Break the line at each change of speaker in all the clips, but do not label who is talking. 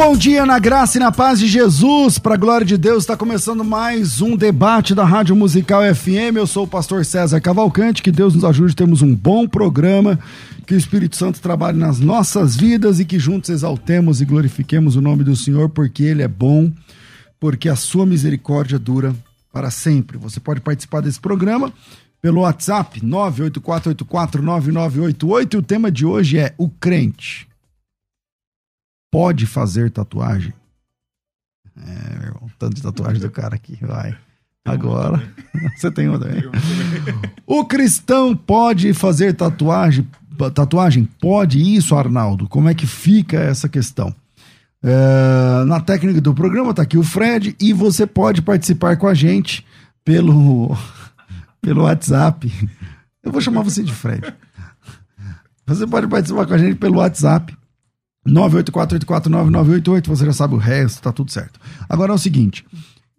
Bom dia na graça e na paz de Jesus, para a glória de Deus. Está começando mais um debate da Rádio Musical FM. Eu sou o pastor César Cavalcante. Que Deus nos ajude, temos um bom programa. Que o Espírito Santo trabalhe nas nossas vidas e que juntos exaltemos e glorifiquemos o nome do Senhor, porque Ele é bom, porque a sua misericórdia dura para sempre. Você pode participar desse programa pelo WhatsApp 984849988 e o tema de hoje é o crente pode fazer tatuagem? É, meu irmão, tanto de tatuagem do cara aqui, vai. Agora, você tem uma também? O cristão pode fazer tatuagem? Tatuagem? Pode isso, Arnaldo? Como é que fica essa questão? É, na técnica do programa tá aqui o Fred e você pode participar com a gente pelo, pelo WhatsApp. Eu vou chamar você de Fred. Você pode participar com a gente pelo WhatsApp 984849988, você já sabe o resto, tá tudo certo. Agora é o seguinte,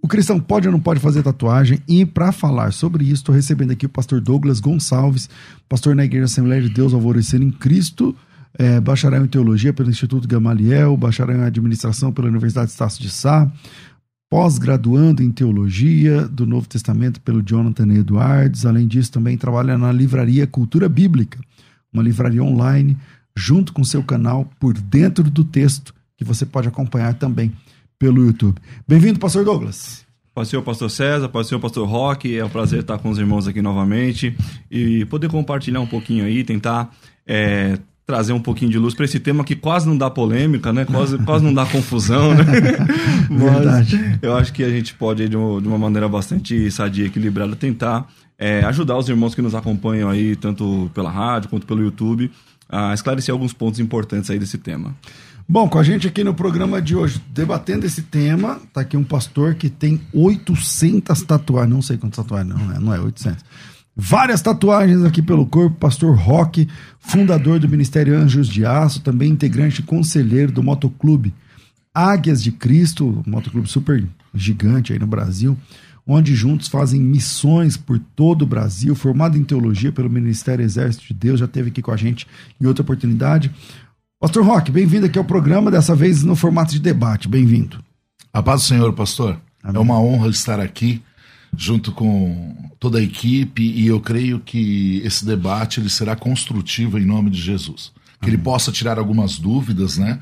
o cristão pode ou não pode fazer tatuagem? E para falar sobre isso, estou recebendo aqui o pastor Douglas Gonçalves, pastor na Igreja Assembleia de Deus Alvorecer em Cristo, é, bacharel em Teologia pelo Instituto Gamaliel, bacharel em Administração pela Universidade Estácio de Sá, pós-graduando em Teologia do Novo Testamento pelo Jonathan Edwards. Além disso, também trabalha na livraria Cultura Bíblica, uma livraria online junto com seu canal por dentro do texto, que você pode acompanhar também pelo YouTube. Bem-vindo, pastor Douglas.
O pastor César, o pastor Roque, é um prazer estar com os irmãos aqui novamente e poder compartilhar um pouquinho aí, tentar é, trazer um pouquinho de luz para esse tema que quase não dá polêmica, né? Quase, quase não dá confusão, né? Verdade. eu acho que a gente pode, de uma, maneira bastante sadia e equilibrada, tentar é, ajudar os irmãos que nos acompanham aí, tanto pela rádio quanto pelo YouTube, a esclarecer alguns pontos importantes aí desse tema.
Bom, com a gente aqui no programa de hoje, debatendo esse tema, tá aqui um pastor que tem 800 tatuagens, não sei quantas tatuagens, não, é, não é 800. Várias tatuagens aqui pelo corpo, pastor Roque, fundador do Ministério Anjos de Aço, também integrante e conselheiro do motoclube Águias de Cristo, um motoclube super gigante aí no Brasil onde juntos fazem missões por todo o Brasil, formado em teologia pelo Ministério Exército de Deus, já esteve aqui com a gente em outra oportunidade. Pastor Roque, bem-vindo aqui ao programa, dessa vez no formato de debate. Bem-vindo.
A paz do Senhor, pastor. Amém. É uma honra estar aqui junto com toda a equipe e eu creio que esse debate ele será construtivo em nome de Jesus. Que Amém. ele possa tirar algumas dúvidas, né?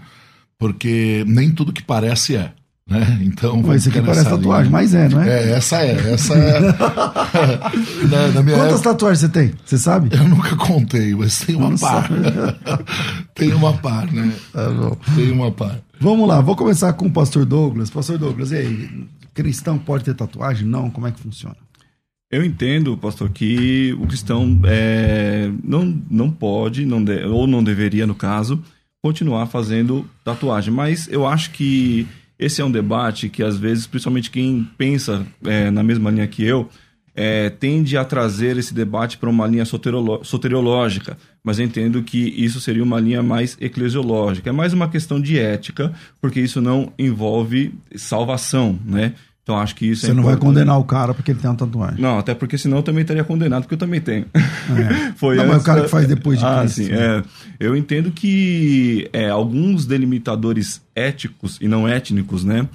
Porque nem tudo que parece é. Né? Então,
Mas isso aqui parece tatuagem, linha. mas é, não é?
É, essa é. Essa é.
na, na minha Quantas época, tatuagens você tem? Você sabe?
Eu nunca contei, mas tem uma par. tem uma par, né? Tá bom. Tem uma par.
Vamos lá, vou começar com o pastor Douglas. Pastor Douglas, e aí? Cristão pode ter tatuagem? Não? Como é que funciona?
Eu entendo, pastor, que o cristão é, não, não pode, não de, ou não deveria, no caso, continuar fazendo tatuagem. Mas eu acho que esse é um debate que, às vezes, principalmente quem pensa é, na mesma linha que eu, é, tende a trazer esse debate para uma linha soteriológica, mas entendo que isso seria uma linha mais eclesiológica. É mais uma questão de ética, porque isso não envolve salvação, né? Então acho que isso
Você
é
não vai condenar o cara porque ele tem uma tatuagem.
Não, até porque senão eu também estaria condenado, porque eu também tenho.
É.
Foi
Não, mas
antes
o cara que faz depois de
ah,
Cristo,
sim,
né?
é. Eu entendo que é, alguns delimitadores éticos e não étnicos, né?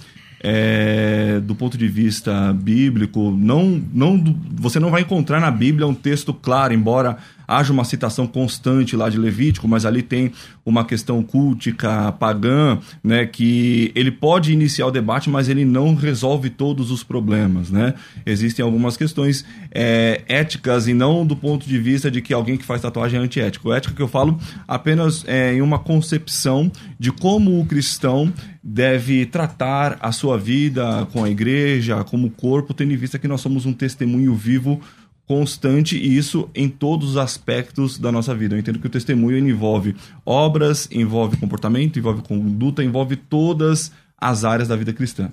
é, do ponto de vista bíblico, não, não, você não vai encontrar na Bíblia um texto claro, embora haja uma citação constante lá de Levítico, mas ali tem uma questão cultica, pagã, né, que ele pode iniciar o debate, mas ele não resolve todos os problemas, né? Existem algumas questões é, éticas e não do ponto de vista de que alguém que faz tatuagem é antiético. Ética que eu falo apenas é, em uma concepção de como o cristão deve tratar a sua vida com a igreja, como corpo, tendo em vista que nós somos um testemunho vivo constante e isso em todos os aspectos da nossa vida. Eu entendo que o testemunho envolve obras, envolve comportamento, envolve conduta, envolve todas as áreas da vida cristã.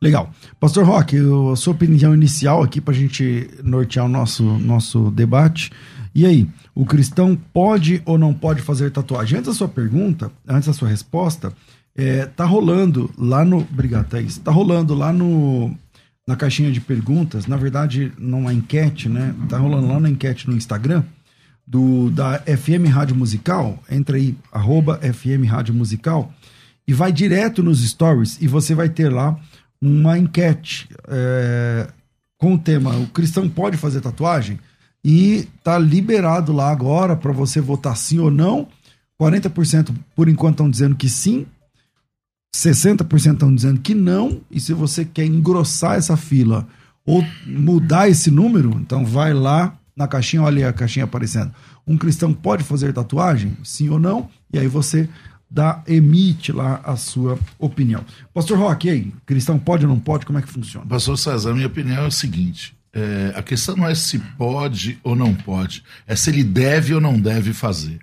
Legal. Pastor Roque, a sua opinião inicial aqui para a gente nortear o nosso, nosso debate. E aí, o cristão pode ou não pode fazer tatuagem? Antes da sua pergunta, antes da sua resposta, é, tá rolando lá no. Obrigado, Thaís. Tá rolando lá no. Na caixinha de perguntas, na verdade, numa enquete, né? Tá rolando lá na enquete no Instagram do da FM Rádio Musical. Entra aí, arroba FM Rádio Musical, e vai direto nos stories e você vai ter lá uma enquete é, com o tema O cristão pode fazer tatuagem? E tá liberado lá agora para você votar sim ou não. 40% por enquanto estão dizendo que sim, 60% estão dizendo que não. E se você quer engrossar essa fila ou mudar esse número, então vai lá na caixinha, olha a caixinha aparecendo. Um cristão pode fazer tatuagem? Sim ou não? E aí você dá, emite lá a sua opinião. Pastor Roque, aí, cristão pode ou não pode? Como é que funciona?
Pastor César, minha opinião é o seguinte: é, a questão não é se pode ou não pode, é se ele deve ou não deve fazer.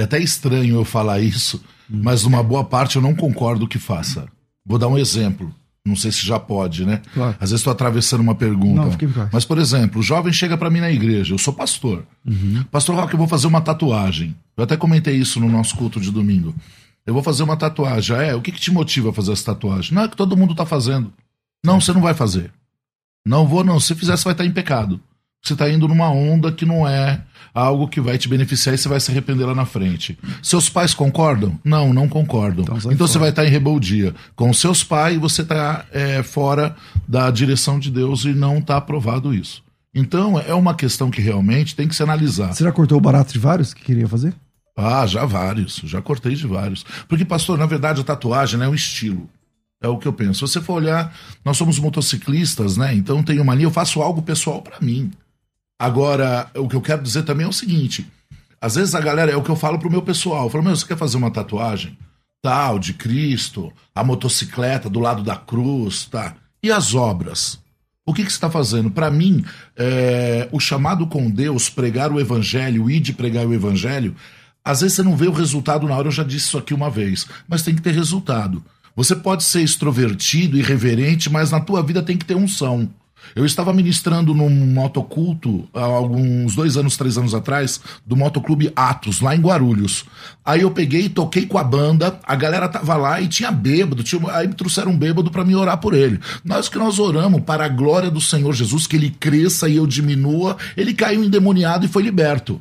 É até estranho eu falar isso, mas uma boa parte eu não concordo que faça. Vou dar um exemplo. Não sei se já pode, né?
Claro.
Às vezes estou atravessando uma pergunta.
Não.
Mas, por exemplo, o jovem chega para mim na igreja, eu sou pastor. Pastor Roque, eu vou fazer uma tatuagem. Eu até comentei isso no nosso culto de domingo. Eu vou fazer uma tatuagem. Ah, É, o que, que te motiva a fazer essa tatuagem? Não é que todo mundo tá fazendo. Não, você não vai fazer. Não vou, não. Se fizer, você vai estar em pecado. Você está indo numa onda que não é algo que vai te beneficiar e você vai se arrepender lá na frente. Seus pais concordam? Não, não concordam.
Então
Então, você vai estar em rebeldia. Com seus pais, você está fora da direção de Deus e não está aprovado isso. Então, é uma questão que realmente tem que se analisar.
Você já cortou o barato de vários que queria fazer?
Ah, já vários. Já cortei de vários. Porque, pastor, na verdade, a tatuagem né, é um estilo. É o que eu penso. Se você for olhar, nós somos motociclistas, né? Então tem uma linha, eu faço algo pessoal pra mim. Agora, o que eu quero dizer também é o seguinte: às vezes a galera, é o que eu falo pro meu pessoal. Eu falo, meu, você quer fazer uma tatuagem? Tal, de Cristo, a motocicleta do lado da cruz, tá? E as obras? O que, que você está fazendo? Para mim, é, o chamado com Deus, pregar o evangelho, ir de pregar o evangelho, às vezes você não vê o resultado na hora, eu já disse isso aqui uma vez, mas tem que ter resultado. Você pode ser extrovertido, irreverente, mas na tua vida tem que ter unção. Eu estava ministrando num motoculto há alguns dois anos, três anos atrás, do Motoclube Atos, lá em Guarulhos. Aí eu peguei toquei com a banda, a galera tava lá e tinha bêbado, tinha, aí me trouxeram um bêbado para me orar por ele. Nós que nós oramos para a glória do Senhor Jesus, que ele cresça e eu diminua, ele caiu endemoniado e foi liberto.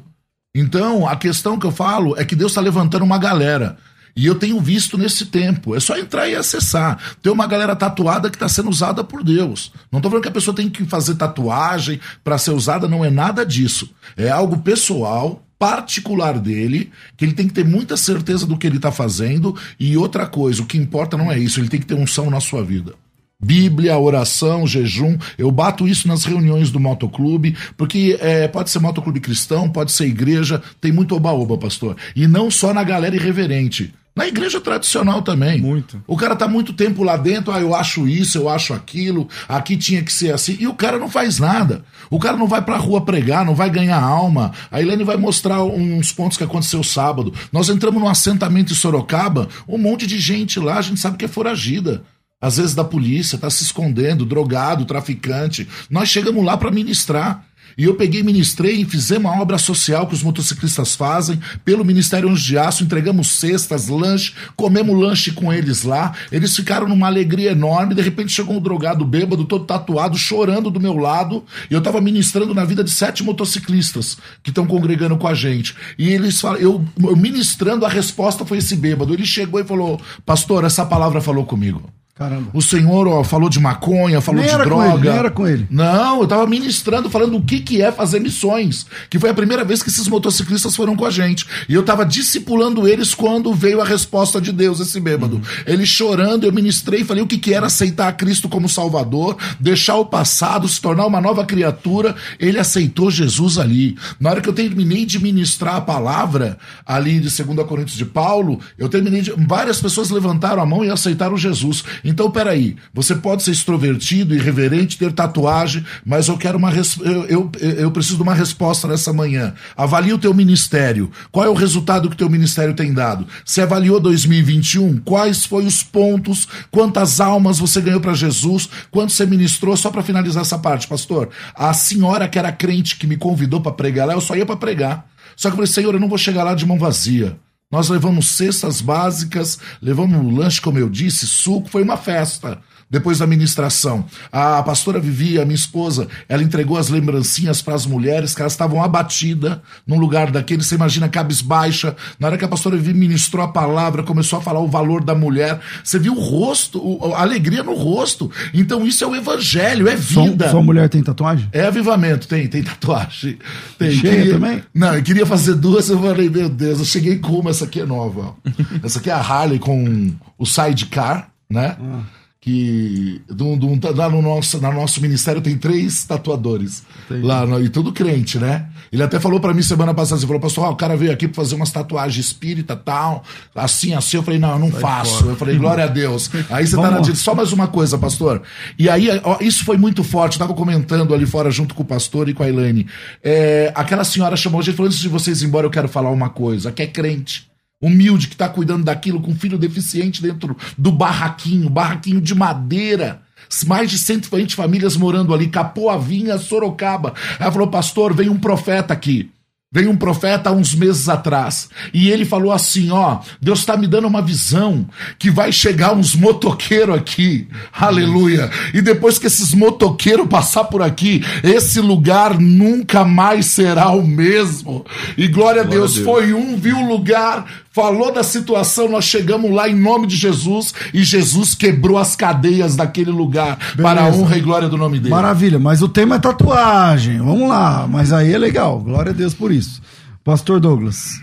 Então, a questão que eu falo é que Deus está levantando uma galera. E eu tenho visto nesse tempo. É só entrar e acessar. Tem uma galera tatuada que está sendo usada por Deus. Não estou falando que a pessoa tem que fazer tatuagem para ser usada, não é nada disso. É algo pessoal, particular dele, que ele tem que ter muita certeza do que ele está fazendo. E outra coisa, o que importa não é isso, ele tem que ter unção na sua vida. Bíblia, oração, jejum. Eu bato isso nas reuniões do motoclube, porque é, pode ser motoclube cristão, pode ser igreja, tem muito oba-oba, pastor. E não só na galera irreverente. Na igreja tradicional também.
Muito.
O cara tá muito tempo lá dentro, ah, eu acho isso, eu acho aquilo, aqui tinha que ser assim, e o cara não faz nada. O cara não vai pra rua pregar, não vai ganhar alma. A Helene vai mostrar uns pontos que aconteceu sábado. Nós entramos num assentamento em Sorocaba, um monte de gente lá, a gente sabe que é foragida. às vezes da polícia, tá se escondendo, drogado, traficante. Nós chegamos lá para ministrar. E eu peguei, ministrei e fizemos uma obra social que os motociclistas fazem, pelo Ministério Anjo de Aço, entregamos cestas, lanche, comemos lanche com eles lá. Eles ficaram numa alegria enorme. De repente chegou um drogado bêbado, todo tatuado, chorando do meu lado. E eu tava ministrando na vida de sete motociclistas que estão congregando com a gente. E eles falam, eu, eu ministrando, a resposta foi esse bêbado. Ele chegou e falou: Pastor, essa palavra falou comigo.
Caramba.
O senhor ó, falou de maconha, falou
Nem
de droga.
ele, nem era com ele.
Não, eu tava ministrando, falando o que, que é fazer missões. Que foi a primeira vez que esses motociclistas foram com a gente. E eu tava discipulando eles quando veio a resposta de Deus, esse bêbado.
Uhum.
Ele chorando, eu ministrei, falei o que, que era aceitar a Cristo como Salvador, deixar o passado, se tornar uma nova criatura. Ele aceitou Jesus ali. Na hora que eu terminei de ministrar a palavra, ali de 2 Coríntios de Paulo, eu terminei de. Várias pessoas levantaram a mão e aceitaram Jesus. Então, peraí, você pode ser extrovertido, irreverente, ter tatuagem, mas eu quero uma. res- Eu, eu, eu preciso de uma resposta nessa manhã. Avalie o teu ministério. Qual é o resultado que o teu ministério tem dado? Você avaliou 2021? Quais foram os pontos? Quantas almas você ganhou para Jesus? Quanto você ministrou? Só para finalizar essa parte, pastor. A senhora que era crente que me convidou para pregar lá, eu só ia para pregar. Só que eu falei, Senhor, eu não vou chegar lá de mão vazia. Nós levamos cestas básicas, levamos um lanche, como eu disse, suco, foi uma festa. Depois da ministração, a pastora Vivi, a minha esposa, ela entregou as lembrancinhas para as mulheres que elas estavam abatidas num lugar daquele, você imagina, cabisbaixa. Na hora que a pastora Vivi ministrou a palavra, começou a falar o valor da mulher, você viu o rosto, a alegria no rosto. Então isso é o evangelho, é vida.
sua mulher tem tatuagem?
É avivamento, tem, tem tatuagem. Tem.
Cheia
Queria-
também?
Não, eu queria fazer duas, eu falei, meu Deus, eu cheguei com uma, essa aqui é nova. essa aqui é a Harley com o sidecar, né?
Ah.
Que do, do- lá no nosso, no nosso ministério tem três tatuadores. Lá, no- e tudo crente, né? Ele até falou pra mim semana passada, ele falou, pastor, o cara veio aqui pra fazer umas tatuagens espírita tal, assim, assim. Eu falei, não, eu não faço. Eu falei, glória a Deus. Aí você tá
Vamos
na
lá.
direção. Só mais uma coisa, pastor. E aí, ó, isso foi muito forte. Eu tava comentando ali fora junto com o pastor e com a Elaine. É, aquela senhora chamou a gente e falou: antes de vocês ir embora, eu quero falar uma coisa. Que é crente. Humilde, que tá cuidando daquilo com um filho deficiente dentro do barraquinho, barraquinho de madeira. Mais de 120 famílias morando ali, Capoavinha, Sorocaba. Ela falou, pastor, vem um profeta aqui. Veio um profeta há uns meses atrás e ele falou assim: Ó, Deus está me dando uma visão que vai chegar uns motoqueiros aqui, aleluia. E depois que esses motoqueiros passar por aqui, esse lugar nunca mais será o mesmo. E glória, a, Deus,
a Deus.
foi um, viu o lugar, falou da situação, nós chegamos lá em nome de Jesus e Jesus quebrou as cadeias daquele lugar para a
Beleza.
honra e glória do nome dele.
Maravilha, mas o tema é tatuagem. Vamos lá, mas aí é legal. Glória a Deus por isso. Pastor Douglas.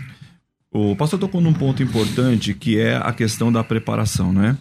O pastor tocou num ponto importante que é a questão da preparação, né?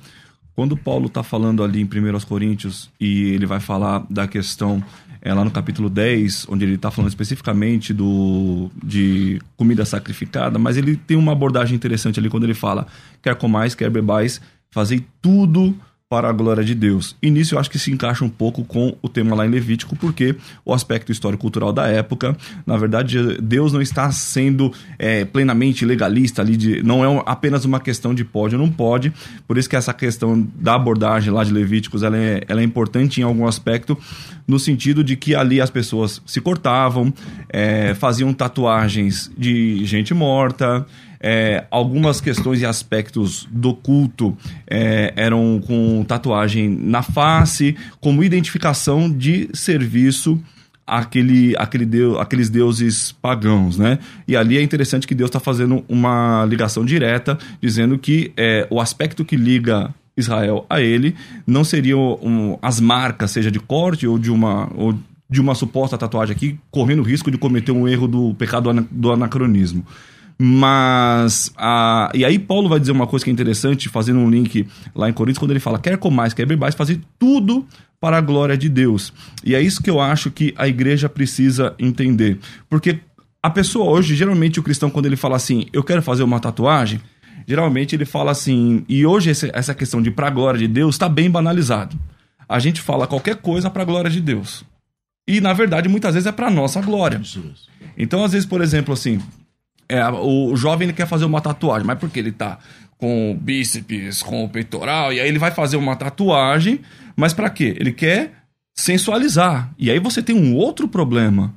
Quando Paulo está falando ali em 1 Coríntios e ele vai falar da questão é, lá no capítulo 10, onde ele está falando especificamente do, de comida sacrificada, mas ele tem uma abordagem interessante ali quando ele fala: quer comais, quer bebais, fazei tudo para a glória de Deus. E nisso eu acho que se encaixa um pouco com o tema lá em Levítico, porque o aspecto histórico-cultural da época, na verdade, Deus não está sendo é, plenamente legalista ali, de, não é apenas uma questão de pode ou não pode, por isso que essa questão da abordagem lá de Levíticos, ela é, ela é importante em algum aspecto, no sentido de que ali as pessoas se cortavam, é, faziam tatuagens de gente morta, é, algumas questões e aspectos do culto é, eram com tatuagem na face, como identificação de serviço àquele, àquele deu, aqueles deuses pagãos, né? E ali é interessante que Deus está fazendo uma ligação direta, dizendo que é, o aspecto que liga Israel a ele não seriam um, as marcas, seja de corte ou de uma. Ou de uma suposta tatuagem aqui, correndo o risco de cometer um erro do pecado do anacronismo. Mas. A, e aí, Paulo vai dizer uma coisa que é interessante, fazendo um link lá em Coríntios, quando ele fala: quer comais, quer bebais, fazer tudo para a glória de Deus. E é isso que eu acho que a igreja precisa entender. Porque a pessoa hoje, geralmente o cristão, quando ele fala assim, eu quero fazer uma tatuagem, geralmente ele fala assim, e hoje essa questão de para a glória de Deus está bem banalizado. A gente fala qualquer coisa para a glória de Deus. E na verdade, muitas vezes é para nossa glória. Então, às vezes, por exemplo, assim, é, o, o jovem ele quer fazer uma tatuagem, mas porque ele tá com o bíceps, com o peitoral, e aí ele vai fazer uma tatuagem, mas para quê? Ele quer sensualizar. E aí você tem um outro problema.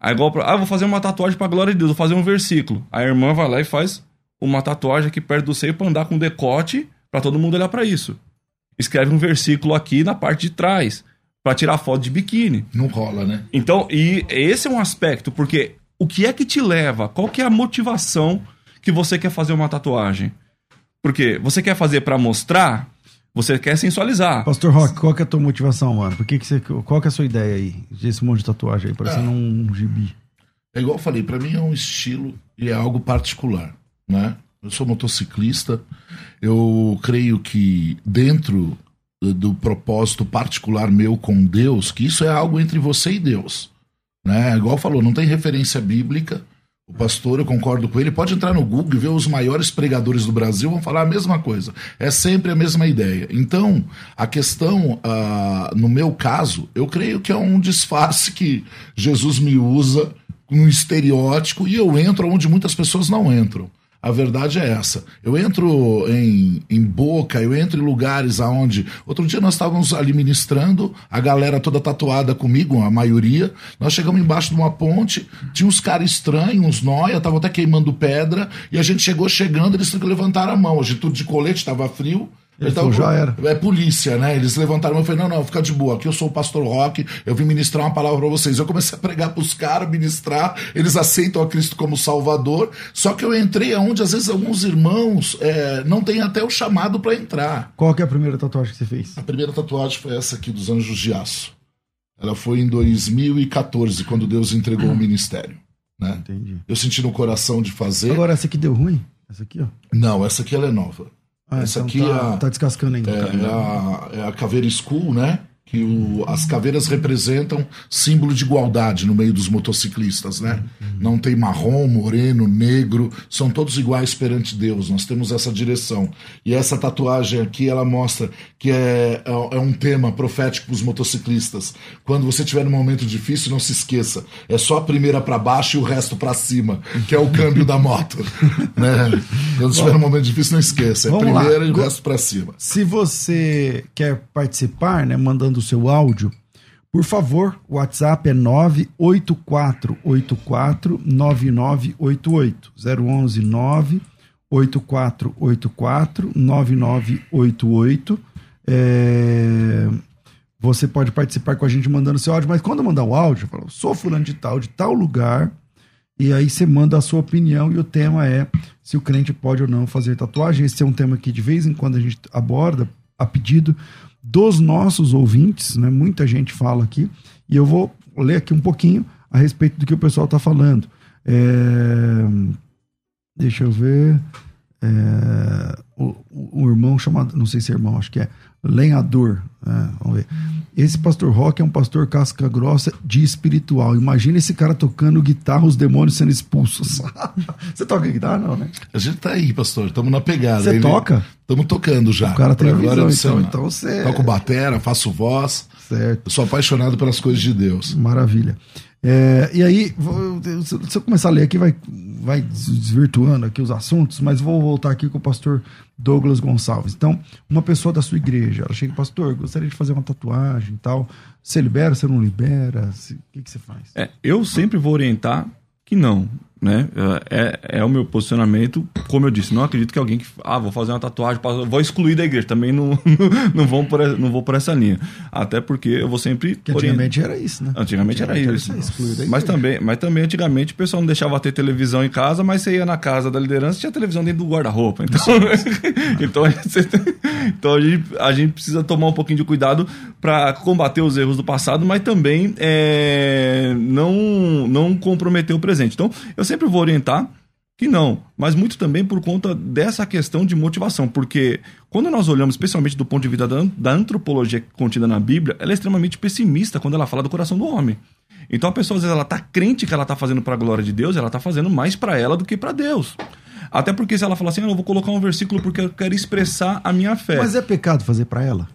Aí igual ah, vou fazer uma tatuagem pra glória de Deus, vou fazer um versículo. A irmã vai lá e faz uma tatuagem aqui perto do seio pra andar com decote para todo mundo olhar para isso. Escreve um versículo aqui na parte de trás para tirar foto de biquíni.
Não rola, né?
Então, e esse é um aspecto, porque o que é que te leva? Qual que é a motivação que você quer fazer uma tatuagem? Porque você quer fazer para mostrar, você quer sensualizar.
Pastor Rock, qual que é a tua motivação, mano? Por que que você, qual que é a sua ideia aí? Desse monte de tatuagem aí, parecendo
Ah.
um gibi.
É igual eu falei, pra mim é um estilo e é algo particular, né? Eu sou motociclista, eu creio que dentro do- do propósito particular meu com Deus, que isso é algo entre você e Deus, né? Igual falou, não tem referência bíblica. O pastor, eu concordo com ele, pode entrar no Google e ver os maiores pregadores do Brasil, vão falar a mesma coisa. É sempre a mesma ideia. Então, a questão, ah, no meu caso, eu creio que é um disfarce que Jesus me usa um estereótipo e eu entro onde muitas pessoas não entram. A verdade é essa. Eu entro em, em boca, eu entro em lugares aonde. Outro dia nós estávamos ali ministrando, a galera toda tatuada comigo, a maioria. Nós chegamos embaixo de uma ponte, tinha uns caras estranhos, uns noia, estavam até queimando pedra, e a gente chegou chegando, eles levantaram a mão. A gente tudo de colete, estava frio.
Ele
tavam-
falou, "Já era."
é polícia, né? Eles levantaram a mão e falei, não, não, fica de boa, aqui eu sou o pastor Rock, eu vim ministrar uma palavra pra vocês. Eu comecei a pregar pros caras, ministrar, eles aceitam a Cristo como Salvador, só que eu entrei aonde às vezes alguns irmãos é, não têm até o chamado pra entrar.
Qual que é a primeira tatuagem que você fez?
A primeira tatuagem foi essa aqui dos Anjos de Aço. Ela foi em 2014, quando Deus entregou o ministério. Né?
Entendi.
Eu senti no coração de fazer.
Agora, essa aqui deu ruim? Essa aqui, ó.
Não, essa aqui ela é nova.
Ah,
essa
então
aqui
tá,
é a-
tá descascando ainda.
É,
tá
é a, é a caveira school, né? Que o- as caveiras representam símbolo de igualdade no meio dos motociclistas, né? Não tem marrom, moreno, negro, são todos iguais perante Deus. Nós temos essa direção. E essa tatuagem aqui, ela mostra que é, é, é um tema profético para os motociclistas. Quando você tiver num momento difícil, não se esqueça. É só a primeira para baixo e o resto para cima, que é o câmbio da moto. Né? Quando tiver num momento difícil, não esqueça. É a
Vamos lá.
primeira e o resto para cima.
Se você quer participar, né, mandando o seu áudio, por favor, o WhatsApp é 98484 9988 011 98484 9988 é... Você pode participar com a gente mandando seu áudio, mas quando mandar o áudio, fala, sou fulano de tal, de tal lugar, e aí você manda a sua opinião e o tema é se o crente pode ou não fazer tatuagem. Esse é um tema que de vez em quando a gente aborda a pedido dos nossos ouvintes, né? Muita gente fala aqui e eu vou ler aqui um pouquinho a respeito do que o pessoal está falando. É, Deixa eu ver. É, o, o- irmão chamado, não sei se é irmão, acho que é lenhador. né? vamos ver. Esse pastor Rock é um pastor casca grossa de espiritual. Imagina esse cara tocando guitarra, os demônios sendo expulsos. Você toca guitarra, não, né?
A gente tá aí, pastor. Estamos na pegada.
Você toca?
Estamos tocando já.
O cara tem visão, então. Então você-
Toco batera, faço voz.
Certo.
Eu sou apaixonado pelas coisas de Deus.
Maravilha. É, e aí, se eu começar a ler aqui, vai, vai desvirtuando aqui os assuntos, mas vou voltar aqui com o pastor Douglas Gonçalves. Então, uma pessoa da sua igreja, ela chega, pastor, gostaria de fazer uma tatuagem e tal. Você libera, você não libera? O que, que você faz?
É, eu sempre vou orientar que não, né? É, é o meu posicionamento, como eu disse, não acredito que alguém que, ah, vou fazer uma tatuagem, vou excluir da igreja, também não, não, vão por, não vou por essa linha. Até porque eu vou sempre
Porque antigamente era isso, né?
Antigamente era isso.
excluir da
Mas também, mas também antigamente o pessoal não deixava ter televisão em casa, mas você ia na casa da liderança e tinha televisão dentro do guarda-roupa. Então, então, então a, gente, a gente precisa tomar um pouquinho de cuidado para combater os erros do passado, mas também é, não, não comprometer o presente. Então, eu sempre vou orientar que não, mas muito também por conta dessa questão de motivação, porque quando nós olhamos, especialmente do ponto de vista da, antropologia contida na Bíblia, ela é extremamente pessimista quando ela fala do coração do homem. Então a pessoa às vezes ela tá crente que ela tá fazendo para a glória de Deus, ela tá fazendo mais para ela do que para Deus. Até porque se ela falar assim, "Ah, eu vou colocar um versículo porque eu quero expressar a minha fé.
Mas é pecado fazer pra ela?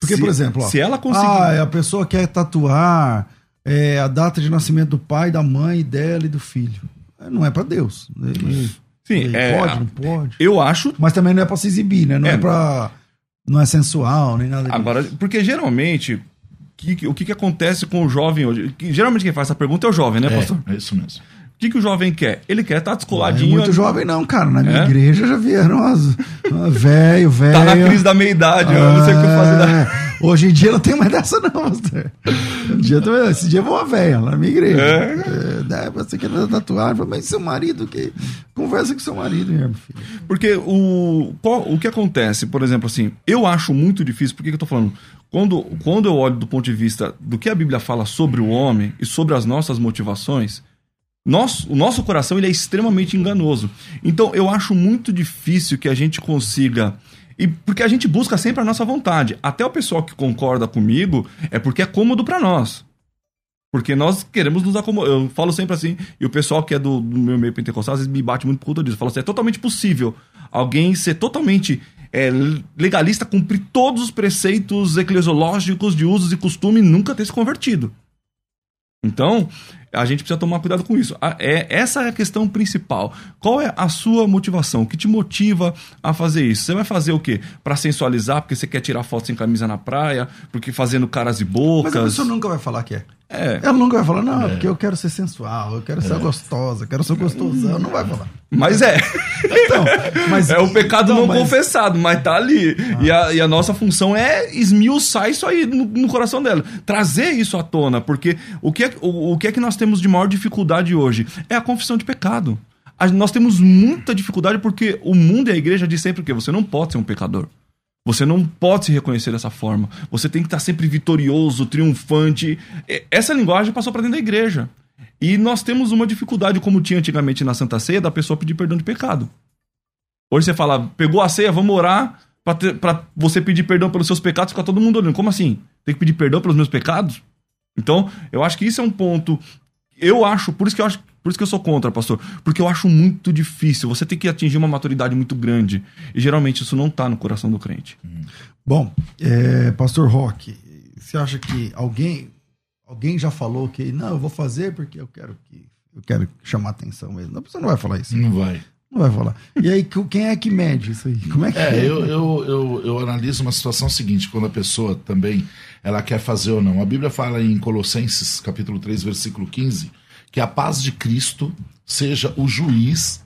Porque,
Se-
por exemplo, ó,
se ela conseguir-
Ah, a pessoa quer tatuar é, a data de nascimento do pai, da mãe, dela e do filho. Não é pra Deus. E-
Sim,
E
é,
pode, não pode.
eu acho
Mas também não é pra se exibir, né? Não é,
É.
pra. Não é sensual, nem nada disso.
Agora, porque geralmente, que- que- o que, que acontece com o jovem hoje? Que, geralmente quem faz essa pergunta é o jovem, né, pastor?
É, é isso mesmo.
O que, que o jovem quer? Ele quer estar
Não é
descoladinho.
muito jovem, não, cara. Na minha
É?
igreja já vieram as. Velho, velho.
Tá na crise da meia-idade, eu não sei o que fazer. Da...
Hoje em dia não tem mais dessa, não, pastor. Um dia, também- esse dia eu vou uma velha lá na minha igreja.
É?
É, né, você quer? Fala, Mas seu marido, que. Conversa com seu marido, meu filho.
Porque o, qual- o que acontece, por exemplo, assim, eu acho muito difícil, por que que eu tô falando? Quando, quando eu olho do ponto de vista do que a Bíblia fala sobre o homem e sobre as nossas motivações, nosso, o nosso coração ele é extremamente enganoso. Então eu acho muito difícil que a gente consiga. E porque a gente busca sempre a nossa vontade. Até o pessoal que concorda comigo é porque é cômodo para nós. Porque nós queremos nos acomodar. Eu falo sempre assim, e o pessoal que é do, do meu meio pentecostal às vezes me bate muito por conta disso. Fala assim: é totalmente possível alguém ser totalmente é, legalista, cumprir todos os preceitos eclesiológicos de usos e costume e nunca ter se convertido. Então, a gente precisa tomar cuidado com isso. É, essa é a questão principal. Qual é a sua motivação? O que te motiva a fazer isso? Você vai fazer o quê? Pra sensualizar, porque você quer tirar foto sem camisa na praia, porque fazendo caras e
Mas
bocas.
a pessoa nunca vai falar que é.
É.
Ela nunca vai falar, não, porque eu quero ser sensual, eu quero ser gostosa, eu quero ser gostosão. Não vai falar.
Mas é.
Então, mas,
É o pecado
então,
não
mas-
confessado, mas tá ali. E, a, e a nossa função é esmiuçar isso aí no, no coração dela. Trazer isso à tona. Porque o que, é, o, o que é que nós temos de maior dificuldade hoje? É a confissão de pecado. A- nós temos muita dificuldade porque o mundo e a igreja diz sempre que você não pode ser um pecador. Você não pode se reconhecer dessa forma. Você tem que estar sempre vitorioso, triunfante. Essa linguagem passou para dentro da igreja. E nós temos uma dificuldade, como tinha antigamente na Santa Ceia, da pessoa pedir perdão de pecado. Hoje você fala, pegou a ceia, vamos orar pra você pedir perdão pelos seus pecados, fica todo mundo olhando. Como assim? Tem que pedir perdão pelos meus pecados? Então, eu acho que isso é um ponto. Eu acho, por isso que eu acho. Por isso que eu sou contra, pastor. Porque eu acho muito difícil. Você tem que atingir uma maturidade muito grande. E geralmente isso não tá no coração do crente.
Bom, é, Pastor Roque, você acha que alguém, alguém já falou que não, eu vou fazer porque eu quero que eu quero chamar atenção mesmo? Não, você não vai falar isso.
Não vai.
Não vai falar. E aí, que- quem é que mede isso aí? Como é que
É, eu, eu, eu, eu analiso uma situação seguinte, quando a pessoa também ela quer fazer ou não. A Bíblia fala em Colossenses, capítulo 3, versículo 15, que a paz de Cristo seja o juiz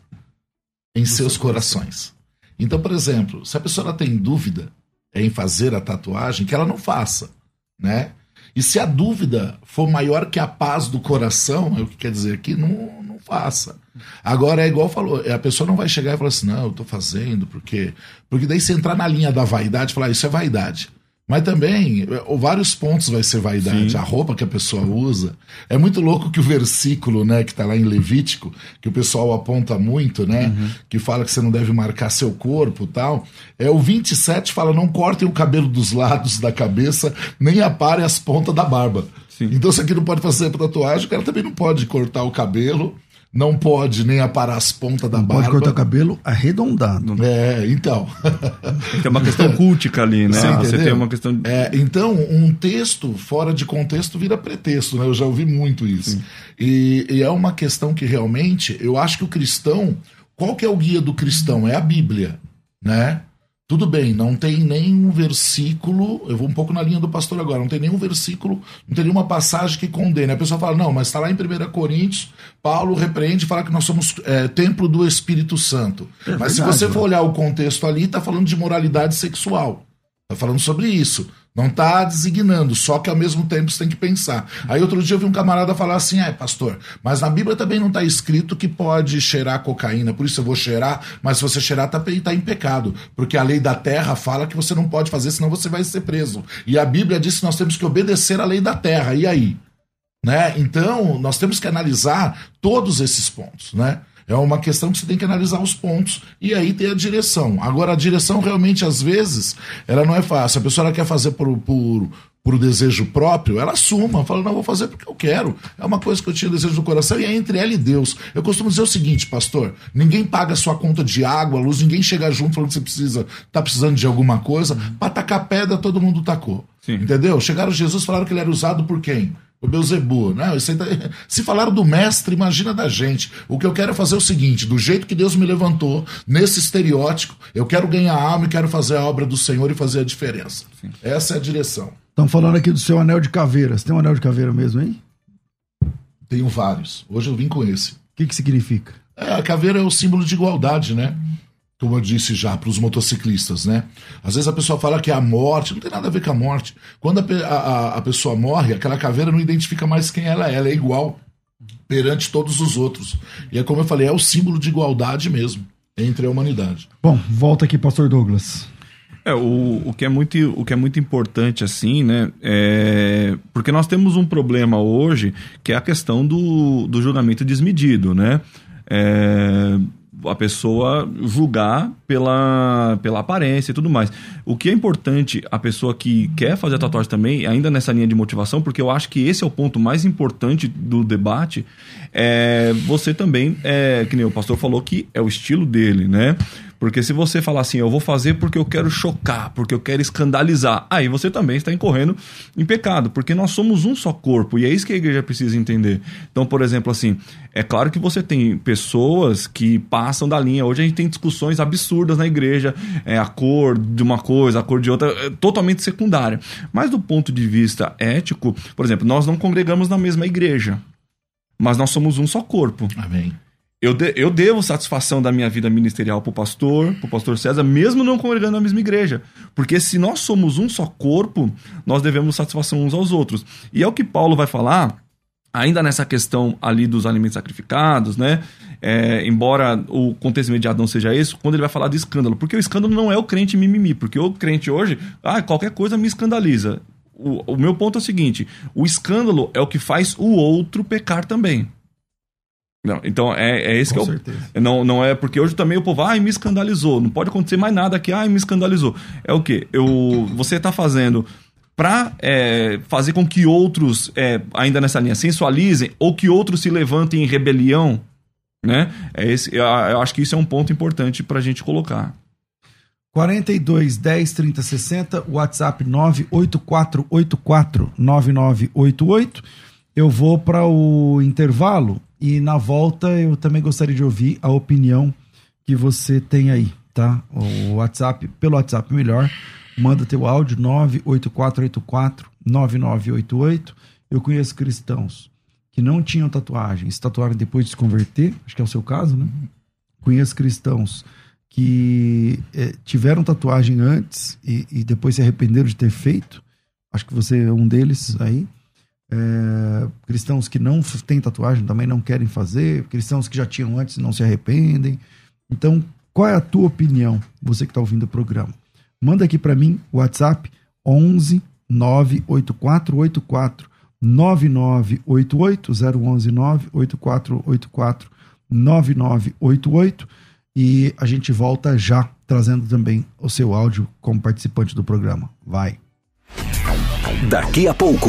em seus corações. Então, por exemplo, se a pessoa tem dúvida em fazer a tatuagem, que ela não faça, né? E se a dúvida for maior que a paz do coração, é o que quer dizer aqui, não, não faça. Agora é igual falou, a pessoa não vai chegar e falar assim, não, eu tô fazendo, porque. Porque daí você entrar na linha da vaidade, falar, isso é vaidade. Mas também, eh, vários pontos vai ser vaidade.
Sim.
A roupa que a pessoa usa. É muito louco que o versículo, né, que tá lá em Levítico, que o pessoal aponta muito, né, que fala que você não deve marcar seu corpo e tal. É o 27 fala: não cortem o cabelo dos lados da cabeça, nem aparem as pontas da barba.
Sim.
Então, se aqui não pode fazer tatuagem, o cara também não pode cortar o cabelo, não pode nem aparar as pontas da
não
barba.
pode cortar o cabelo arredondado?
É, então.
Tem uma questão cultica ali, né?
Você
Você
entendeu?
tem uma questão. de-
É, então, um texto fora de contexto vira pretexto, né? Eu já ouvi muito isso. E, e é uma questão que realmente, eu acho que o cristão, qual que é o guia do cristão? É a Bíblia, né? Tudo bem, não tem nenhum versículo, eu vou um pouco na linha do pastor agora, não tem nenhum versículo, não tem nenhuma passagem que condene. A pessoa fala, não, mas está lá em 1 Coríntios, Paulo repreende e fala que nós somos é, templo do Espírito Santo. mas se
verdade,
você
ó.
for olhar o contexto ali, está falando de moralidade sexual. Tá falando sobre isso. Não tá designando, só que ao mesmo tempo você tem que pensar. Aí outro dia eu vi um camarada falar assim: ai, pastor, mas na Bíblia também não tá escrito que pode cheirar cocaína, por isso eu vou cheirar, mas se você cheirar, tá, pe- tá em pecado. Porque a lei da terra fala que você não pode fazer, senão você vai ser preso. E a Bíblia diz que nós temos que obedecer à lei da terra. E aí? né? Então, nós temos que analisar todos esses pontos, né? É uma questão que você tem que analisar os pontos e aí tem a direção. Agora, a direção realmente, às vezes, ela não é fácil. A pessoa quer fazer por, por, por desejo próprio, ela assuma, fala, não, vou fazer porque eu quero. É uma coisa que eu tinha desejo no coração e é entre ela e Deus. Eu costumo dizer o seguinte, pastor, ninguém paga sua conta de água, luz, ninguém chega junto falando que você precisa, tá precisando de alguma coisa. Pra tacar pedra, todo mundo tacou.
Sim.
Entendeu? Chegaram Jesus falaram que ele era usado por quem? O Beuzebu, né? Tá- Se falaram do mestre, imagina da gente. O que eu quero é fazer o seguinte: do jeito que Deus me levantou, nesse estereótipo, eu quero ganhar alma e quero fazer a obra do Senhor e fazer a diferença. Essa é a direção.
Estão falando aqui do seu anel de caveira. Você tem um anel de caveira mesmo, hein?
Tenho vários. Hoje eu vim com esse.
O que, que significa?
É, a caveira é o símbolo de igualdade, né? Como eu disse já para os motociclistas, né? Às vezes a pessoa fala que é a morte, não tem nada a ver com a morte. Quando a, a- a pessoa morre, aquela caveira não identifica mais quem ela é, ela é igual perante todos os outros. E é como eu falei, é o símbolo de igualdade mesmo entre a humanidade.
Bom, volta aqui, pastor Douglas.
É, o, o, que é muito, o que é muito importante, assim, né? É, porque nós temos um problema hoje que é a questão do, do julgamento desmedido, né? É, a pessoa julgar pela, pela aparência e tudo mais. O que é importante, a pessoa que quer fazer a tatuagem também, ainda nessa linha de motivação, porque eu acho que esse é o ponto mais importante do debate, é você também, é, que nem o pastor falou, que é o estilo dele, né? Porque se você falar assim, eu vou fazer porque eu quero chocar, porque eu quero escandalizar, aí você também está incorrendo em pecado, porque nós somos um só corpo, e é isso que a igreja precisa entender. Então, por exemplo, assim, é claro que você tem pessoas que passam da linha. Hoje a gente tem discussões absurdas na igreja, é, a cor de uma coisa, a cor de outra, é totalmente secundária. Mas do ponto de vista ético, por exemplo, nós não congregamos na mesma igreja, mas nós somos um só corpo.
Amém.
Eu, de- eu devo satisfação da minha vida ministerial pro pastor, pro pastor César, mesmo não congregando na mesma igreja. Porque se nós somos um só corpo, nós devemos satisfação uns aos outros. E é o que Paulo vai falar, ainda nessa questão ali dos alimentos sacrificados, né? É, embora o contexto imediato não seja esse, quando ele vai falar de escândalo. Porque o escândalo não é o crente mimimi, porque o crente hoje, ah, qualquer coisa me escandaliza. O, o meu ponto é o seguinte: o escândalo é o que faz o outro pecar também. Não, então é, é esse
Com
que é o,
certeza.
não, não é porque hoje também o povo, ai, me escandalizou. Não pode acontecer mais nada que, ai, me escandalizou. É o quê? Eu, você está fazendo para fazer com que outros, é, ainda nessa linha, sensualizem ou que outros se levantem em rebelião, né? É esse, eu, eu acho que isso é um ponto importante para a gente colocar.
42 10 30 60, WhatsApp 98484 9988. Eu vou para o intervalo e na volta eu também gostaria de ouvir a opinião que você tem aí, tá? O WhatsApp, pelo WhatsApp melhor, manda teu áudio 98484 9988. Eu conheço cristãos que não tinham tatuagem, se tatuaram depois de se converter, acho que é o seu caso, né? Conheço cristãos que eh, tiveram tatuagem antes e, e depois se arrependeram de ter feito. Acho que você é um deles aí. É, cristãos que não têm tatuagem também não querem fazer. Cristãos que já tinham antes e não se arrependem. Então, qual é a tua opinião, você que está ouvindo o programa? Manda aqui para mim WhatsApp 11 98484 9988 011 98484 9988 e a gente volta já trazendo também o seu áudio como participante do programa. Vai.
Daqui a pouco,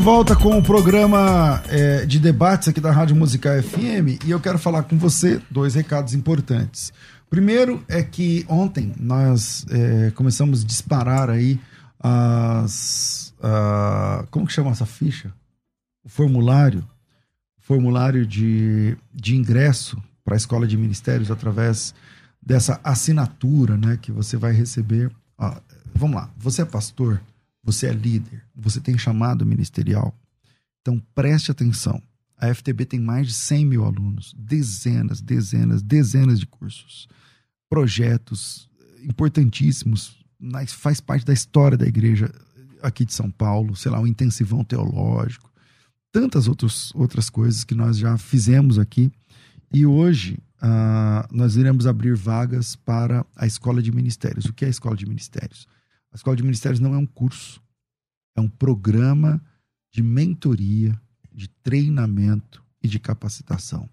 volta com o programa é, de debates aqui da Rádio Musical FM e eu quero falar com você dois recados importantes. Primeiro é que ontem nós é, começamos a disparar aí as. como que chama essa ficha? O formulário. Formulário de, de ingresso para a Escola de Ministérios através dessa assinatura né, que você vai receber. Ó, vamos lá, você é pastor, você é líder, você tem chamado ministerial. Então preste atenção. A FTB tem mais de 100 mil alunos, dezenas, dezenas, dezenas de cursos, projetos importantíssimos, faz parte da história da igreja aqui de São Paulo, sei lá, o intensivão teológico, tantas outros, outras coisas que nós já fizemos aqui. E hoje uh, nós iremos abrir vagas para a Escola de Ministérios. O que é a Escola de Ministérios? A Escola de Ministérios não é um curso, é um programa de mentoria, de treinamento e de capacitação.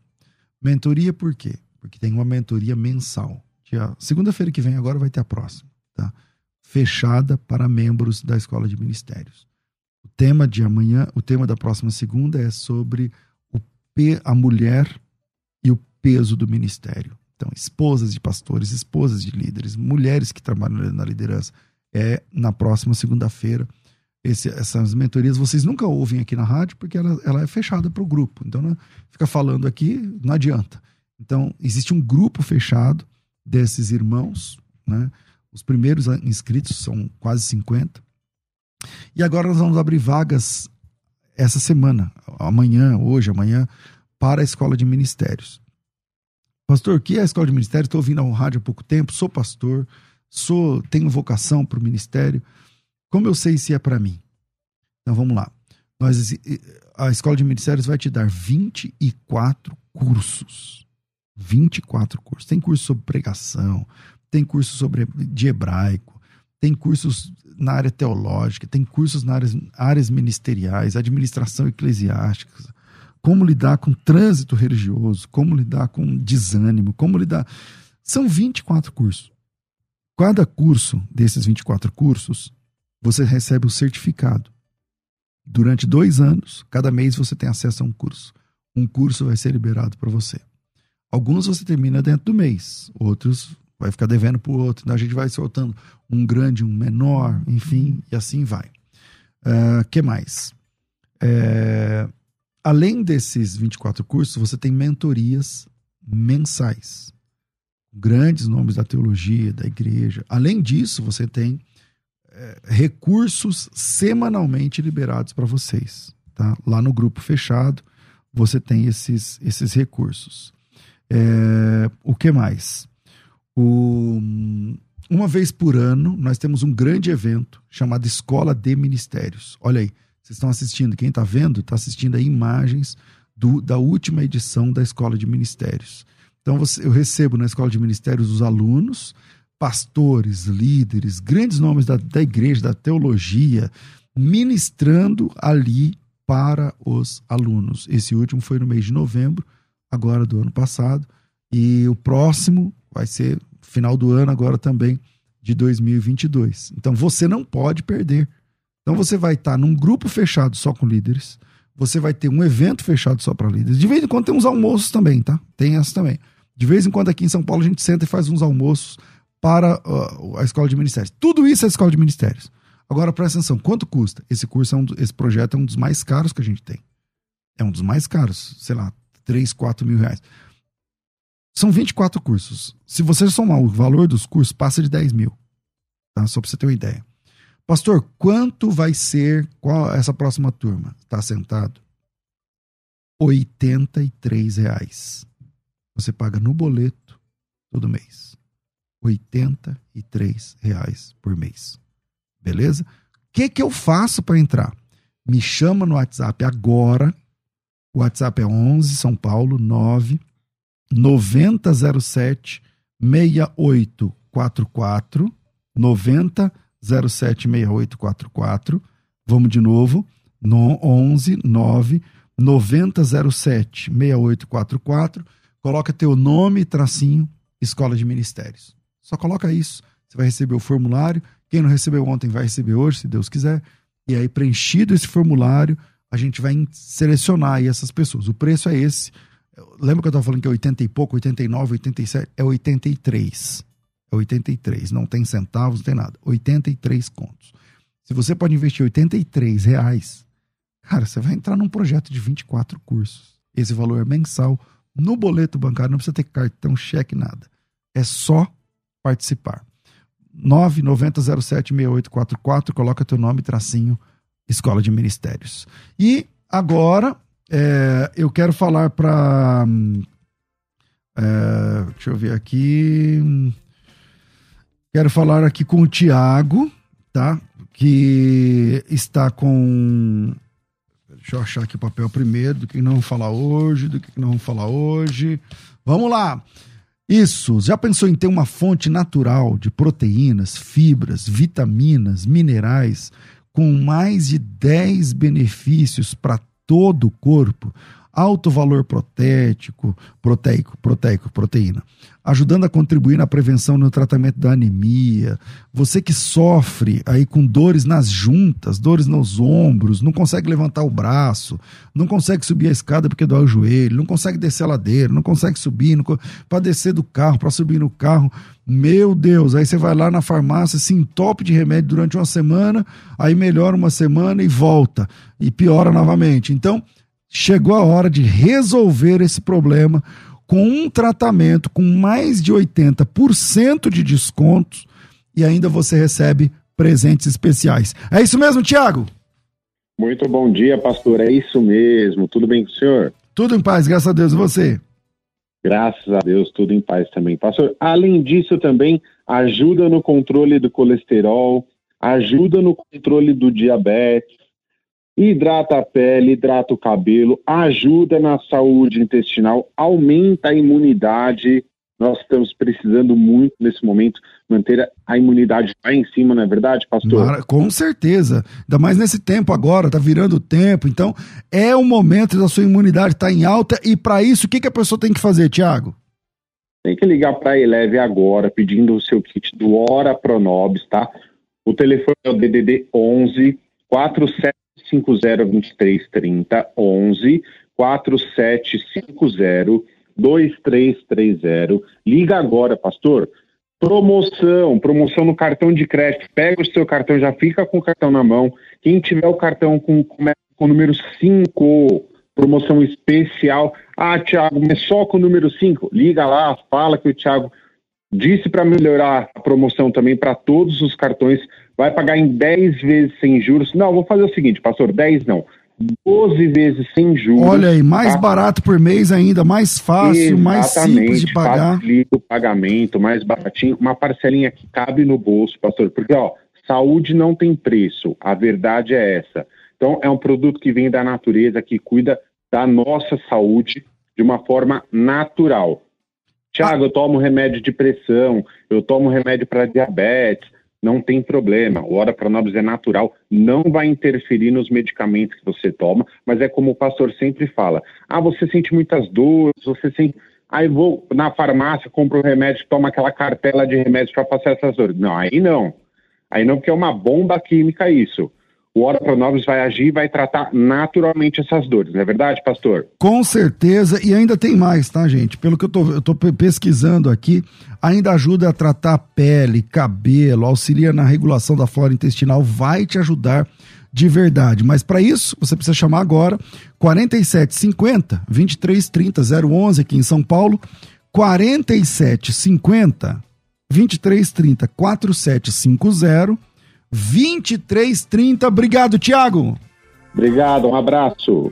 Mentoria por quê? Porque tem uma mentoria mensal. Segunda-feira que vem agora vai ter a próxima, tá? Fechada para membros da Escola de Ministérios. O tema de amanhã, o tema da próxima segunda é sobre o P, a mulher e o peso do ministério. Então, esposas de pastores, esposas de líderes, mulheres que trabalham na liderança. É na próxima segunda-feira essas mentorias vocês nunca ouvem aqui na rádio porque ela, ela é fechada para o grupo. Então, né, fica falando aqui, não adianta. Então, existe um grupo fechado desses irmãos, né? Os primeiros inscritos são quase 50. E agora nós vamos abrir vagas essa semana, amanhã, hoje, amanhã, para a escola de ministérios. Pastor, o que é a escola de ministérios? Estou ouvindo a rádio há pouco tempo, sou pastor, sou tenho vocação para o ministério. Como eu sei se é para mim? Então vamos lá. Nós, a Escola de Ministérios vai te dar 24 cursos. 24 cursos. Tem curso sobre pregação, tem curso sobre de hebraico, tem cursos na área teológica, tem cursos nas áreas, áreas ministeriais, administração eclesiástica, como lidar com trânsito religioso, como lidar com desânimo, como lidar. São 24 cursos. Cada curso desses 24 cursos você recebe o certificado. Durante dois anos, cada mês você tem acesso a um curso. Um curso vai ser liberado para você. Alguns você termina dentro do mês, outros vai ficar devendo para o outro. Então a gente vai soltando um grande, um menor, enfim, e assim vai. Uh, que mais? É, além desses 24 cursos, você tem mentorias mensais. Grandes nomes da teologia, da igreja. Além disso, você tem é, recursos semanalmente liberados para vocês. Tá? Lá no grupo fechado, você tem esses, esses recursos. É, o que mais? O, uma vez por ano, nós temos um grande evento chamado Escola de Ministérios. Olha aí, vocês estão assistindo, quem está vendo, está assistindo aí imagens do, da última edição da Escola de Ministérios. Então, você, eu recebo na Escola de Ministérios os alunos, pastores, líderes, grandes nomes da, da igreja, da teologia, ministrando ali para os alunos. Esse último foi no mês de novembro, agora do ano passado, e o próximo vai ser final do ano, agora também de 2022. Então você não pode perder. Então você vai estar num grupo fechado só com líderes, você vai ter um evento fechado só para líderes. De vez em quando tem uns almoços também, tá? Tem essa também. De vez em quando aqui em São Paulo a gente senta e faz uns almoços para uh, a escola de ministérios. Tudo isso é escola de ministérios. Agora presta atenção, quanto custa? Esse curso é um, esse projeto é um dos mais caros que a gente tem. É um dos mais caros, sei lá, 3, 4 mil reais. São 24 cursos. Se você somar o valor dos cursos, passa de 10 mil. Tá? Só para você ter uma ideia. Pastor, quanto vai ser qual essa próxima turma? Está sentado? 83 reais. Você paga no boleto todo mês. 83 reais por mês. Beleza? O que, que eu faço para entrar? Me chama no WhatsApp agora. O WhatsApp é 11 São Paulo 9 9007 6844 9007 6844. Vamos de novo. No 11 9 9007 6844. Coloca teu nome, tracinho, Escola de Ministérios. Só coloca isso. Você vai receber o formulário. Quem não recebeu ontem vai receber hoje, se Deus quiser. E aí, preenchido esse formulário, a gente vai selecionar aí essas pessoas. O preço é esse. Lembra que eu estava falando que é 80 e pouco, 89, 87? É 83. É 83. Não tem centavos, não tem nada. 83 contos. Se você pode investir 83 reais, cara, você vai entrar num projeto de 24 cursos. Esse valor é mensal. No boleto bancário, não precisa ter cartão, cheque, nada. É só participar. 990076844, coloca teu nome, tracinho, Escola de Ministérios. E agora, É, eu quero falar para. É, deixa eu ver aqui. Quero falar aqui com o Tiago, tá? Que está com. Deixa eu achar aqui o papel primeiro, do que não falar hoje, do que não falar hoje. Vamos lá! Isso, já pensou em ter uma fonte natural de proteínas, fibras, vitaminas, minerais, com mais de 10 benefícios para todo o corpo? Alto valor protético, proteico, proteico, proteína, ajudando a contribuir na prevenção no tratamento da anemia. Você que sofre aí com dores nas juntas, dores nos ombros, não consegue levantar o braço, não consegue subir a escada porque dói o joelho, não consegue descer a ladeira, não consegue subir, para descer do carro, para subir no carro. Meu Deus, aí você vai lá na farmácia, se entope de remédio durante uma semana, aí melhora uma semana e volta, e piora novamente. Então, chegou a hora de resolver esse problema com um tratamento com mais de 80% de descontos e ainda você recebe presentes especiais. É isso mesmo, Tiago?
Muito bom dia, pastor. É isso mesmo. Tudo bem com o senhor?
Tudo em paz, graças a Deus. E você?
Graças a Deus, tudo em paz também. Pastor, além disso, também ajuda no controle do colesterol, ajuda no controle do diabetes, hidrata a pele, hidrata o cabelo, ajuda na saúde intestinal, aumenta a imunidade. Nós estamos precisando muito nesse momento manter a imunidade lá em cima, não é verdade, pastor?
Com certeza. Ainda mais nesse tempo agora, tá virando o tempo. Então, é o momento da sua imunidade estar tá em alta. E para isso, o que, que a pessoa tem que fazer, Tiago?
Tem que ligar para a Eleve agora, pedindo o seu kit do Hora Pronobis, tá? O telefone é o DDD 11 47 502330 11 4750 2330. Liga agora, pastor. Promoção, promoção no cartão de crédito. Pega o seu cartão, já fica com o cartão na mão. Quem tiver o cartão com, com o número 5, promoção especial. Ah, Thiago, mas só com o número 5? Liga lá, fala que o Thiago disse para melhorar a promoção também para todos os cartões vai pagar em 10 vezes sem juros. Não, vou fazer o seguinte, pastor, 10 não. 12 vezes sem juros.
Olha aí, mais tá? barato por mês ainda, mais fácil, Exatamente, mais simples de pagar.
Facilita o pagamento, mais baratinho, uma parcelinha que cabe no bolso, pastor, porque ó, saúde não tem preço, a verdade é essa. Então é um produto que vem da natureza, que cuida da nossa saúde de uma forma natural. Tiago, eu tomo remédio de pressão, eu tomo remédio para diabetes, não tem problema. O Ora Pronobis é natural, não vai interferir nos medicamentos que você toma, mas é como o pastor sempre fala: ah, você sente muitas dores, você sente. Aí vou na farmácia, compro o remédio, toma aquela cartela de remédios para passar essas dores. Não, aí não. Aí não, porque é uma bomba química isso o Ora Pronobis vai agir e vai tratar naturalmente essas dores, não é verdade, pastor?
Com certeza, e ainda tem mais, tá, gente? Pelo que eu tô pesquisando aqui, ainda ajuda a tratar pele, cabelo, auxilia na regulação da flora intestinal, vai te ajudar de verdade. Mas para isso, você precisa chamar agora 4750 2330 011 aqui em São Paulo, 4750 2330 4750 2330. Obrigado, Tiago.
Obrigado, um abraço.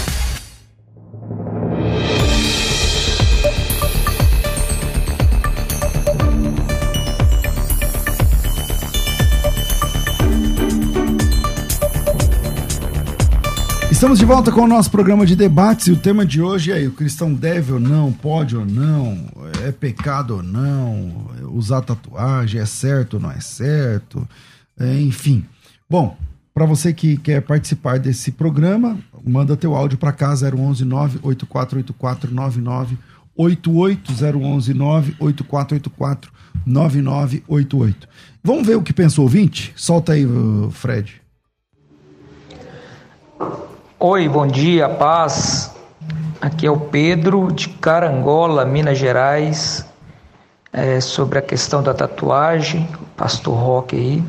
Estamos de volta com o nosso programa de debates e o tema de hoje é: o cristão deve ou não, pode ou não, é pecado ou não, usar tatuagem é certo ou não é certo, é, enfim. Bom, para você que quer participar desse programa, manda teu áudio para cá 011 98484 88 011 98484 9988. Vamos ver o que pensou o ouvinte? Solta aí, Fred.
Oi, bom dia, paz. Aqui é o Pedro de Carangola, Minas Gerais. É, sobre a questão da tatuagem, pastor Roque aí.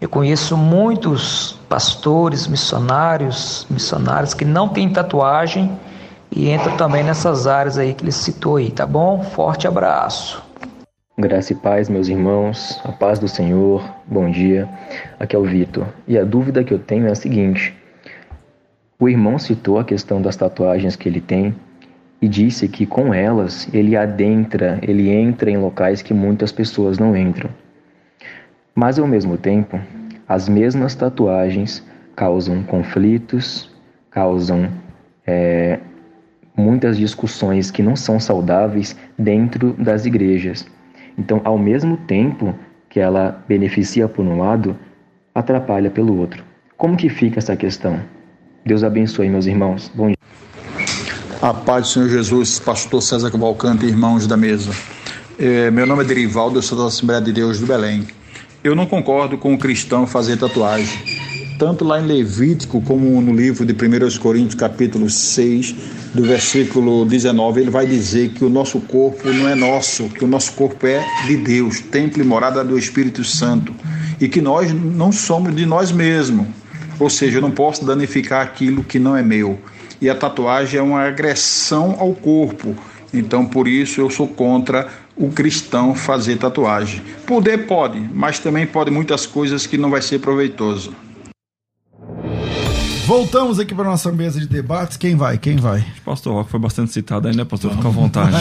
Eu conheço muitos pastores, missionários, missionários que não têm tatuagem e entram também nessas áreas aí que ele citou aí, tá bom? Forte abraço.
Graça e paz, meus irmãos, a paz do Senhor, bom dia. Aqui é o Vitor. E a dúvida que eu tenho é a seguinte: o irmão citou a questão das tatuagens que ele tem e disse que com elas ele adentra, ele entra em locais que muitas pessoas não entram. Mas ao mesmo tempo, as mesmas tatuagens causam conflitos, causam é, muitas discussões que não são saudáveis dentro das igrejas. Então, ao mesmo tempo que ela beneficia por um lado, atrapalha pelo outro. Como que fica essa questão? Deus abençoe, meus irmãos. Bom dia.
A paz do Senhor Jesus, pastor César Cavalcante irmãos da mesa. É, meu nome é Derivaldo, eu sou da Assembleia de Deus do Belém. Eu não concordo com o cristão fazer tatuagem. Tanto lá em Levítico como no livro de 1 Coríntios, capítulo 6, do versículo 19, ele vai dizer que o nosso corpo não é nosso, que o nosso corpo é de Deus, templo e morada do Espírito Santo, e que nós não somos de nós mesmos. Ou seja, eu não posso danificar aquilo que não é meu. E a tatuagem é uma agressão ao corpo. Então, por isso, eu sou contra o cristão fazer tatuagem. Poder pode, mas também pode muitas coisas que não vai ser proveitoso.
Voltamos aqui para nossa mesa de debates. Quem vai? Quem vai?
O pastor Rock foi bastante citado aí, né, pastor? Fica à vontade.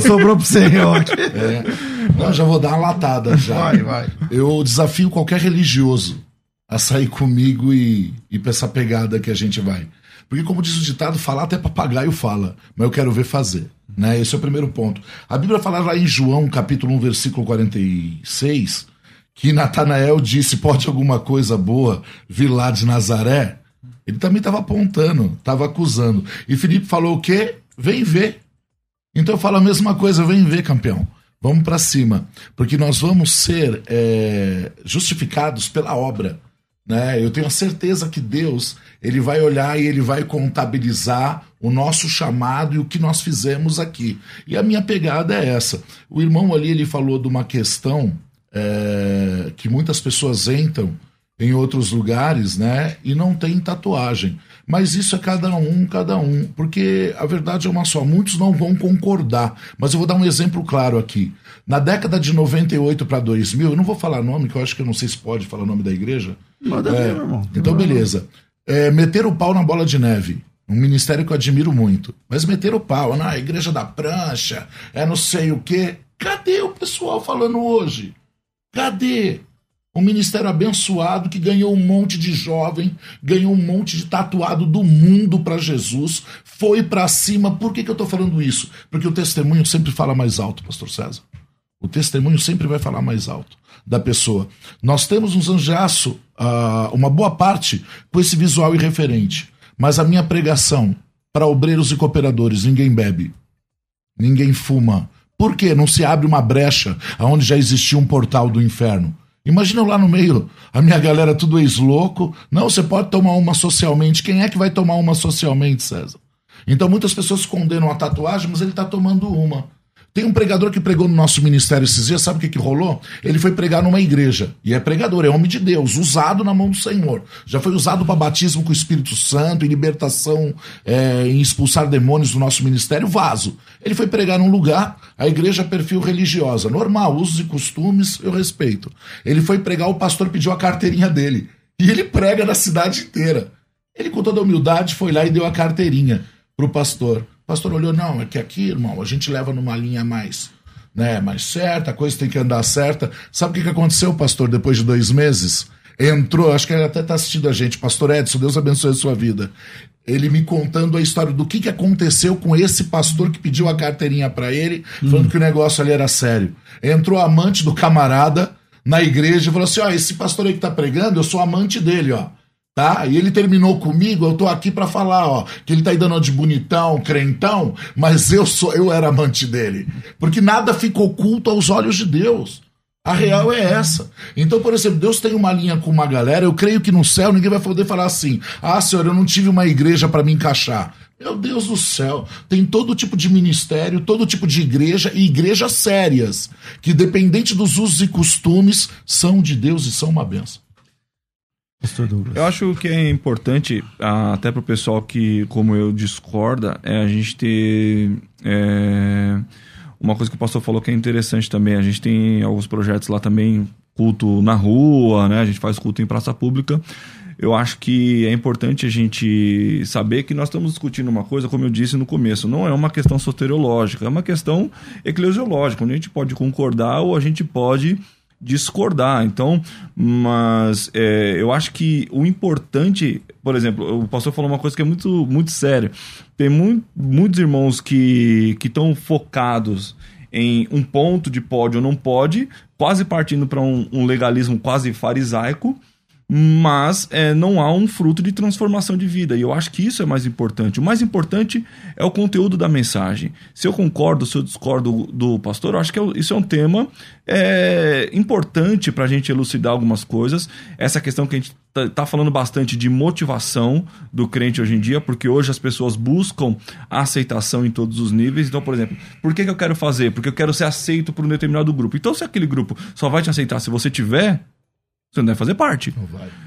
Sobrou para você, Rock.
É. Não, já vou dar uma latada já.
Vai, vai.
Eu desafio qualquer religioso a sair comigo e ir para essa pegada que a gente vai. Porque, como diz o ditado, falar até papagaio fala, mas eu quero ver fazer. Né? Esse é o primeiro ponto. A Bíblia fala lá em João, capítulo 1, versículo 46, que Natanael disse: Pode alguma coisa boa vir lá de Nazaré? Ele também estava apontando, estava acusando. E Felipe falou o quê? Vem ver. Então eu falo a mesma coisa, vem ver, campeão. Vamos para cima, porque nós vamos ser é, justificados pela obra. Né? Eu tenho a certeza que Deus ele vai olhar e ele vai contabilizar o nosso chamado e o que nós fizemos aqui. E a minha pegada é essa. O irmão ali ele falou de uma questão é, que muitas pessoas entram em outros lugares, né, e não tem tatuagem. Mas isso é cada um, cada um, porque a verdade é uma só. Muitos não vão concordar, mas eu vou dar um exemplo claro aqui. Na década de 98 para 2000, eu não vou falar nome, que eu acho que eu não sei se pode falar nome da igreja.
Manda é, ver, meu irmão.
Então, beleza. É, meter o pau na bola de neve. Um ministério que eu admiro muito. Mas meter o pau na igreja da prancha, é não sei o quê. Cadê o pessoal falando hoje? Cadê? Um ministério abençoado que ganhou um monte de jovem, ganhou um monte de tatuado do mundo para Jesus, foi para cima. Por que, que eu estou falando isso? Porque o testemunho sempre fala mais alto, Pastor César. O testemunho sempre vai falar mais alto da pessoa. Nós temos um zanjaço, uh, uma boa parte, com esse visual irreferente. Mas a minha pregação para obreiros e cooperadores: ninguém bebe, ninguém fuma. Por quê? Não se abre uma brecha onde já existia um portal do inferno. Imagina lá no meio, a minha galera tudo ex-louco. Não, você pode tomar uma socialmente. Quem é que vai tomar uma socialmente, César? Então muitas pessoas condenam a tatuagem, mas ele está tomando uma. Tem um pregador que pregou no nosso ministério esses dias, sabe o que, que rolou? Ele foi pregar numa igreja. E é pregador, é homem de Deus, usado na mão do Senhor. Já foi usado para batismo com o Espírito Santo, em libertação, é, em expulsar demônios do nosso ministério, vaso. Ele foi pregar num lugar, a igreja perfil religiosa, normal, usos e costumes, eu respeito. Ele foi pregar, o pastor pediu a carteirinha dele. E ele prega na cidade inteira. Ele, com toda humildade, foi lá e deu a carteirinha pro pastor pastor olhou, não, é que aqui, irmão, a gente leva numa linha mais, né, mais certa, a coisa tem que andar certa. Sabe o que, que aconteceu, pastor, depois de dois meses? Entrou, acho que ele até está assistindo a gente, pastor Edson, Deus abençoe a sua vida. Ele me contando a história do que, que aconteceu com esse pastor que pediu a carteirinha para ele, falando hum. que o negócio ali era sério. Entrou a amante do camarada na igreja e falou assim: ó, esse pastor aí que tá pregando, eu sou amante dele, ó. Tá? E ele terminou comigo, eu tô aqui para falar, ó, que ele tá aí dando de bonitão, crentão, mas eu sou, eu era amante dele. Porque nada fica oculto aos olhos de Deus. A real é essa. Então, por exemplo, Deus tem uma linha com uma galera, eu creio que no céu ninguém vai poder falar assim: "Ah, senhor, eu não tive uma igreja para me encaixar". Meu Deus do céu, tem todo tipo de ministério, todo tipo de igreja e igrejas sérias, que dependente dos usos e costumes, são de Deus e são uma benção.
Eu acho que é importante, ah, até para o pessoal que, como eu, discorda, é a gente ter. é, uma coisa que o pastor falou que é interessante também. A gente tem alguns projetos lá também, culto na rua, né? A gente faz culto em praça pública. Eu acho que é importante a gente saber que nós estamos discutindo uma coisa, como eu disse no começo, não é uma questão soteriológica, é uma questão eclesiológica, onde a gente pode concordar ou a gente pode discordar. Então, mas é, eu acho que o importante, por exemplo, o pastor falou uma coisa que é muito, muito séria. Tem mu muitos irmãos que estão focados em um ponto de pode ou não pode, quase partindo para um, um legalismo quase farisaico, mas é, não há um fruto de transformação de vida. E eu acho que isso é mais importante. O mais importante é o conteúdo da mensagem. Se eu concordo, se eu discordo do pastor, eu acho que isso é um tema é, importante para a gente elucidar algumas coisas. Essa questão que a gente está tá falando bastante de motivação do crente hoje em dia, porque hoje as pessoas buscam a aceitação em todos os níveis. Então, por exemplo, por que, que eu quero fazer? Porque eu quero ser aceito por um determinado grupo. Então, se aquele grupo só vai te aceitar se você tiver você não deve fazer parte.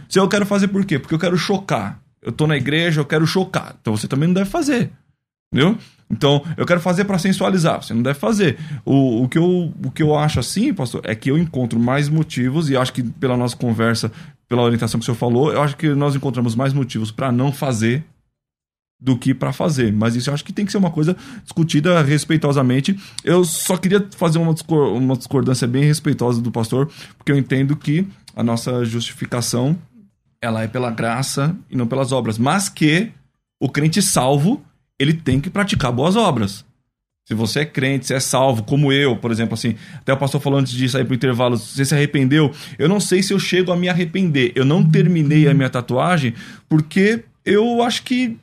Se eu quero fazer por quê? Porque eu quero chocar. Eu tô na igreja, eu quero chocar. Então você também não deve fazer. Entendeu? Então, eu quero fazer para sensualizar. Você não deve fazer. O, o, que eu, o que eu acho assim, pastor, é que eu encontro mais motivos, e acho que pela nossa conversa, pela orientação que o senhor falou, eu acho que nós encontramos mais motivos para não fazer do que para fazer. Mas isso eu acho que tem que ser uma coisa discutida respeitosamente. Eu só queria fazer uma, uma discordância bem respeitosa do pastor, porque eu entendo que a nossa justificação ela é pela graça e não pelas obras, mas que o crente salvo, ele tem que praticar boas obras. Se você é crente, se é salvo, como eu, por exemplo, assim, até o pastor falou antes de sair pro intervalo, você se arrependeu, eu não sei se eu chego a me arrepender. Eu não terminei a minha tatuagem porque eu acho que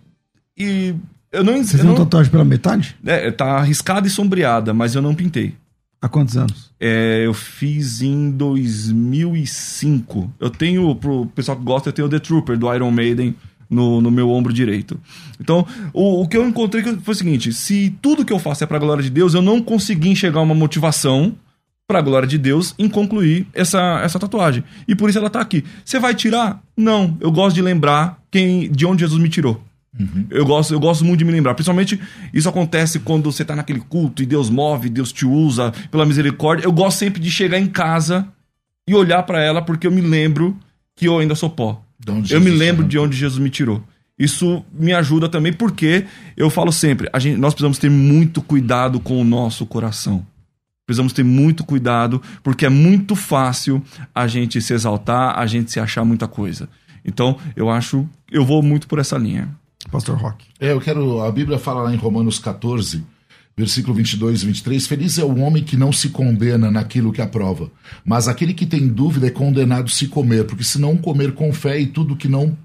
e eu não
Você
eu
fez uma
não,
tatuagem pela metade?
é, tá arriscada e sombreada, mas eu não pintei.
Há quantos anos?
É, eu fiz em 2005. Eu tenho, pro pessoal que gosta, eu tenho o The Trooper do Iron Maiden no, no meu ombro direito. Então, o, o que eu encontrei foi o seguinte: se tudo que eu faço é pra glória de Deus, eu não consegui enxergar uma motivação pra glória de Deus em concluir essa, essa tatuagem. E por isso ela tá aqui. Você vai tirar? Não. Eu gosto de lembrar quem, de onde Jesus me tirou. Eu, gosto, eu gosto muito de me lembrar. Principalmente isso acontece quando você tá naquele culto e Deus move, Deus te usa pela misericórdia. Eu gosto sempre de chegar em casa e olhar pra ela porque eu me lembro que eu ainda sou pó. Eu me lembro de onde Jesus me tirou. Isso me ajuda também porque eu falo sempre, a gente, nós precisamos ter muito cuidado com o nosso coração. Precisamos ter muito cuidado porque é muito fácil a gente se exaltar, a gente se achar muita coisa. Então, eu acho, eu vou muito por essa linha.
Pastor Rock.
É, eu quero. A Bíblia fala lá em Romanos 14, versículo 22 e 23. Feliz é o homem que não se condena naquilo que aprova, mas aquele que tem dúvida é condenado se comer, porque se não comer com fé e tudo que não.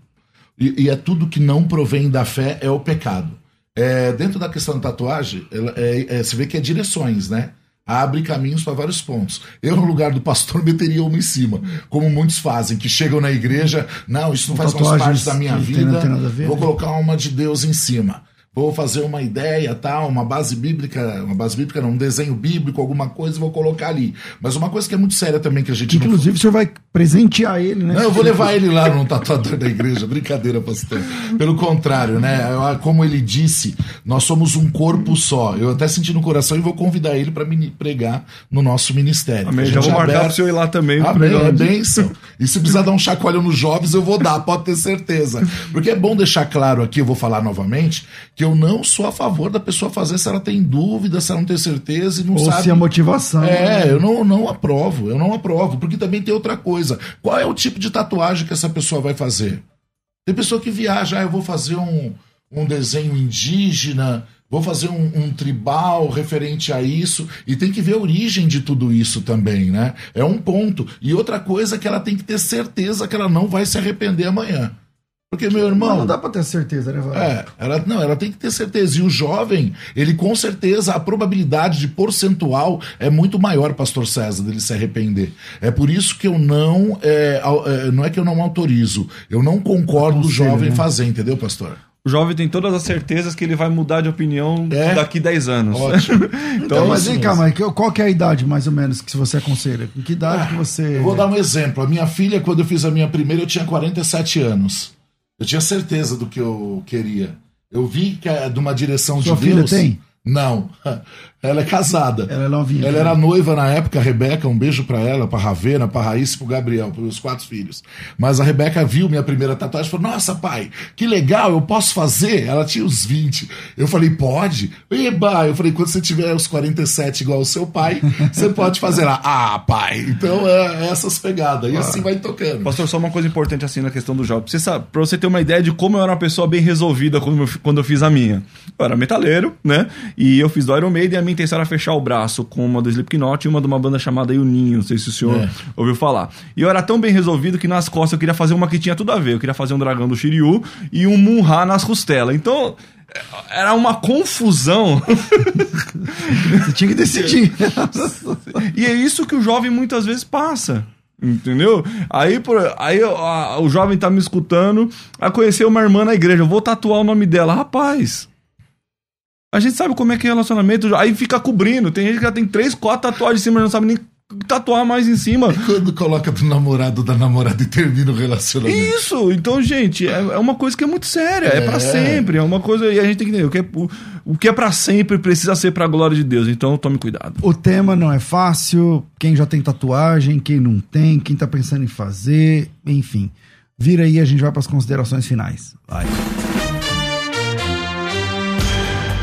E, e é tudo que não provém da fé é o pecado. É, dentro da questão da tatuagem, é- é, você vê que é direções, né? Abre caminhos para vários pontos. Eu, no lugar do pastor, meteria uma em cima, como muitos fazem, que chegam na igreja, não, isso não faz mais parte da minha vida,
tem nada a ver,
vou
né?
colocar uma de Deus em cima. Vou fazer uma ideia, tal, uma base bíblica, uma base bíblica não, um desenho bíblico, alguma coisa, e vou colocar ali. Mas uma coisa que é muito séria também que a gente não
Inclusive, o senhor vai presentear ele, né?
não, eu vou levar ele lá no tatuador da igreja. Brincadeira, pastor. Pelo contrário, né? Eu- Como ele disse, nós somos um corpo só. Eu até senti no coração e vou convidar ele para pregar no nosso ministério.
Amém. Já vou marcar
aberto-
pro senhor ir lá também.
Amém, é bênção. E se precisar dar um chacoalhão nos jovens, eu vou dar, pode ter certeza. Porque é bom deixar claro aqui, eu vou falar novamente, que eu não sou a favor da pessoa fazer se ela tem dúvida, se ela não tem certeza e não
Ou
sabe.
se a motivação.
É,
né?
eu não, não aprovo, eu não aprovo, porque também tem outra coisa. Qual é o tipo de tatuagem que essa pessoa vai fazer? Tem pessoa que viaja, ah, eu vou fazer um, um desenho indígena, vou fazer um, um tribal referente a isso, e tem que ver a origem de tudo isso também, né? É um ponto. E outra coisa é que ela tem que ter certeza que ela não vai se arrepender amanhã. Porque, meu irmão.
Mas não dá pra ter certeza, né, Valdir?
É, ela, não, ela tem que ter certeza. E o jovem, ele com certeza, a probabilidade de percentual é muito maior, pastor César, dele se arrepender. É por isso que eu não. É, é, não é que eu não autorizo, eu não concordo do
Aconselho,
jovem
né?
fazer, entendeu, pastor?
O jovem tem todas as certezas que ele vai mudar de opinião
É?
daqui 10 anos.
Ótimo.
Então, mas
isso
vem cá, mas qual que é a idade, mais ou menos, que você aconselha? Em que idade que você.
Eu vou dar um exemplo. A minha filha, quando eu fiz a minha primeira, eu tinha 47 anos. Eu tinha certeza do que eu queria. Eu vi que é de uma direção
Sua
de
filha
Deus.
tem?
Não. Ela é casada.
Ela é novinha.
Ela era noiva na época, a Rebeca, um beijo pra ela, pra Ravena, pra Raíssa e pro Gabriel, pros quatro filhos. Mas a Rebeca viu minha primeira tatuagem e falou: Nossa, pai, que legal, eu posso fazer? Ela tinha uns 20. Eu falei: Pode? Eba! Eu falei: Quando você tiver os 47 igual o seu pai, você pode fazer lá. Ah, pai. Então é, é essas pegadas. E assim vai tocando.
Pastor, só uma coisa importante assim na questão do jovem. Pra você, sabe, pra você ter uma ideia de como eu era uma pessoa bem resolvida quando eu, quando eu fiz a minha. Eu era metaleiro, né? E eu fiz do Iron Maiden e a minha intenção era fechar o braço com uma do Slipknot e uma de uma banda chamada Juninho. Não sei se o senhor
É.
ouviu falar. E eu era tão bem resolvido que nas costas eu queria fazer uma que tinha tudo a ver. Eu queria fazer um dragão do Shiryu e um Munra nas costelas. Então, era uma confusão.
Você tinha que decidir.
E é isso que o jovem muitas vezes passa. Entendeu? Aí, por, aí a- o jovem tá me escutando, a conhecer uma irmã na igreja, eu vou tatuar o nome dela. Rapaz, a gente sabe como é que é relacionamento, aí fica cobrindo. Tem gente que já tem três, quatro tatuagens em cima, não sabe nem tatuar mais em cima.
Quando coloca pro namorado da namorada e termina o relacionamento.
Isso, então, gente, é, é uma coisa que é muito séria, é, pra
É.
sempre, é uma coisa, e a gente tem que entender, o que é, o, o que é pra sempre precisa ser pra glória de Deus, então tome cuidado.
O tema não é fácil. Quem já tem tatuagem, quem não tem, quem tá pensando em fazer, enfim. Vira aí, a gente vai pras considerações finais. Vai.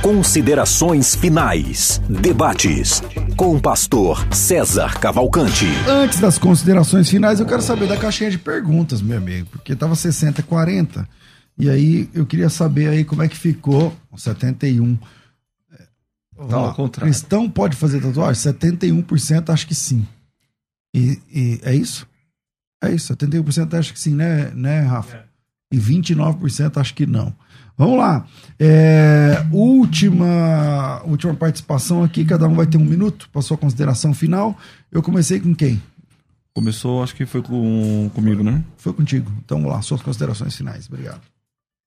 Considerações finais. Debates. Com o pastor César Cavalcante.
Antes das considerações finais, eu quero saber da caixinha de perguntas, meu amigo, porque tava 60 40. E aí eu queria saber aí como é que ficou o 71. Tá
Não,
lá.
ao contrário.
Cristão pode fazer tatuagem? 71% acho que sim. E, e é isso? É isso, 71% acho que sim, né, né Rafa? E 29% acho que não. Vamos lá. É, última, última participação aqui, cada um vai ter um minuto para sua consideração final. Eu comecei com quem?
Começou, acho que foi com, comigo, né?
Foi contigo. Então vamos lá, suas considerações finais. Obrigado.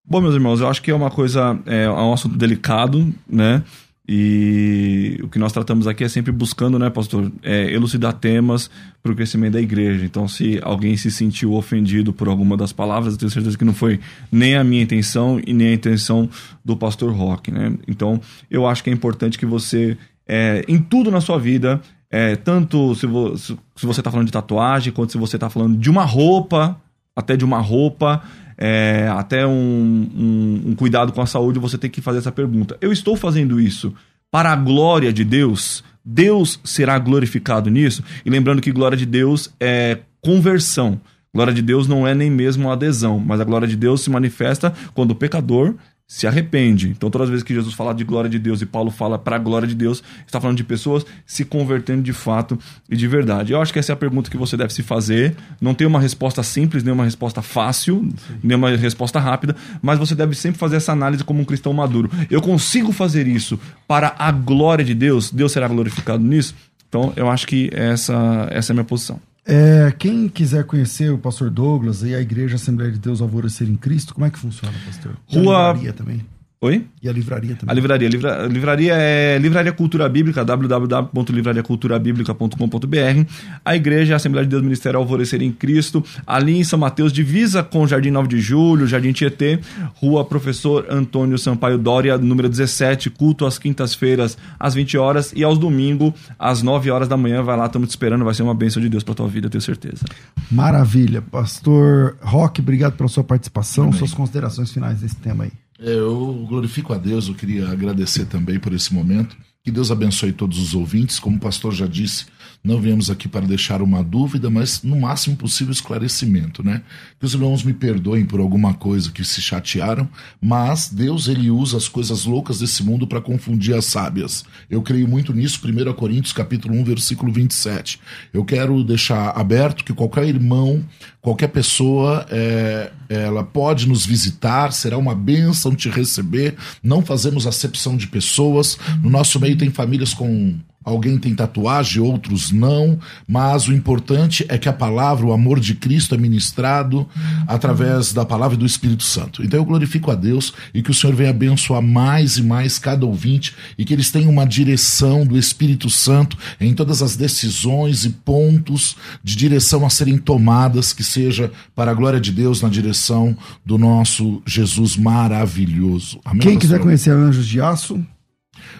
Bom, meus irmãos, eu acho que é uma coisa, é, é um assunto delicado, né? E o que nós tratamos aqui é sempre buscando, né, pastor, é, elucidar temas para o crescimento da igreja. Então, se alguém se sentiu ofendido por alguma das palavras, eu tenho certeza que não foi nem a minha intenção e nem a intenção do pastor Rock, né? Então, eu acho que é importante que você, é, em tudo na sua vida, é, tanto se, vo- se você está falando de tatuagem, quanto se você está falando de uma roupa, até de uma roupa, é, até um, um- um cuidado com a saúde, você tem que fazer essa pergunta. Eu estou fazendo isso para a glória de Deus? Deus será glorificado nisso? E lembrando que glória de Deus é conversão. Glória de Deus não é nem mesmo adesão, mas a glória de Deus se manifesta quando o pecador se arrepende. Então, todas as vezes que Jesus fala de glória de Deus e Paulo fala para a glória de Deus, está falando de pessoas se convertendo de fato e de verdade. Eu acho que essa é a pergunta que você deve se fazer. Não tem uma resposta simples, nem uma resposta fácil, nem uma resposta rápida, mas você deve sempre fazer essa análise como um cristão maduro. Eu consigo fazer isso para a glória de Deus? Deus será glorificado nisso? Então, eu acho que essa, essa é a minha posição.
É, quem quiser conhecer o pastor Douglas e a Igreja Assembleia de Deus Alvorecer em Cristo, como é que funciona, pastor?
Rua-
a livraria também.
Oi?
E a livraria também.
A livraria. Livra, livraria é Livraria Cultura Bíblica, www.livrariaculturabíblica.com.br. A igreja, é a Assembleia de Deus Ministério Alvorecer em Cristo, ali em São Mateus, divisa com Jardim 9 de Julho, Jardim Tietê, Rua Professor Antônio Sampaio Dória, número 17, culto às quintas-feiras, às 20 horas e aos domingos, às 9 horas da manhã. Vai lá, estamos te esperando, vai ser uma bênção de Deus para tua vida, eu tenho certeza.
Maravilha. Pastor Roque, obrigado pela sua participação, suas considerações finais desse tema aí.
É, Eu glorifico a Deus, eu queria agradecer também por esse momento. Que Deus abençoe todos os ouvintes. Como o pastor já disse, não viemos aqui para deixar uma dúvida, mas no máximo possível esclarecimento, né? Que os irmãos me perdoem por alguma coisa que se chatearam, mas Deus ele usa as coisas loucas desse mundo para confundir as sábias. Eu creio muito nisso, 1 Coríntios capítulo 1, versículo 27. Eu quero deixar aberto que qualquer irmão, qualquer pessoa, é, ela pode nos visitar, será uma bênção te receber. Não fazemos acepção de pessoas. No nosso meio tem famílias com Alguém tem tatuagem, outros não, mas o importante é que a palavra, o amor de Cristo é ministrado através da palavra e do Espírito Santo. Então eu glorifico a Deus e que o Senhor venha abençoar mais e mais cada ouvinte e que eles tenham uma direção do Espírito Santo em todas as decisões e pontos de direção a serem tomadas, que seja para a glória de Deus na direção do nosso Jesus maravilhoso.
Amém, Quem quiser conhecer Anjos de Aço,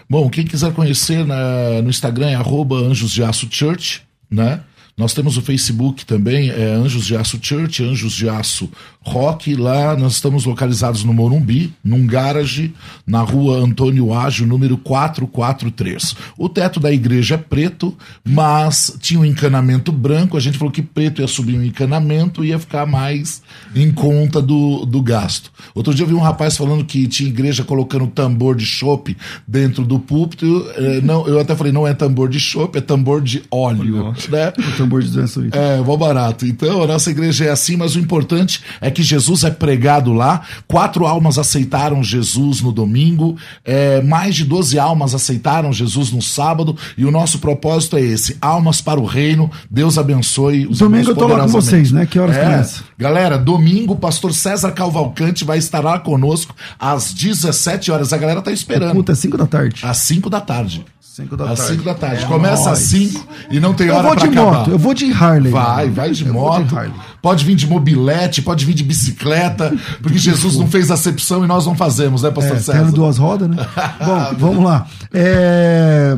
Bom, quem quiser conhecer na, no Instagram é arroba Anjos de Aço Church, né? Nós temos o Facebook também, é Anjos de Aço Church, Anjos de Aço Rock. Lá nós estamos localizados no Morumbi, num garage, na rua Antônio Ágio, número 443. O teto da igreja é preto, mas tinha um encanamento branco. A gente falou que preto ia subir um encanamento e ia ficar mais em conta do, do gasto. Outro dia eu vi um rapaz falando que tinha igreja colocando tambor de chope dentro do púlpito. É, não, eu até falei, não é tambor de chope, é tambor de óleo. Né?
Tambor de doença
É, mó barato. Então, a nossa igreja é assim, mas o importante é que Jesus é pregado lá. Quatro almas aceitaram Jesus no domingo, é, mais de 12 almas aceitaram Jesus no sábado, e o nosso propósito é esse: almas para o reino. Deus abençoe
os Domingo eu tô lá com vocês, né? Que horas é. começa?
Galera, domingo, o pastor César Calvalcante vai estar lá conosco às 17 horas. A galera tá esperando.
Culto é 5 da tarde.
Às 5 da tarde.
5 da
às
tarde.
5 da tarde. É Começa às 5 e não tem
eu
hora
pra
acabar.
Eu vou de moto, eu vou de Harley.
Vai, vai de eu moto. De pode vir de mobilete, pode vir de bicicleta, porque Jesus não fez acepção e nós não fazemos, né, pastor
é,
César?
Tendo duas rodas, né? Bom, vamos lá. É...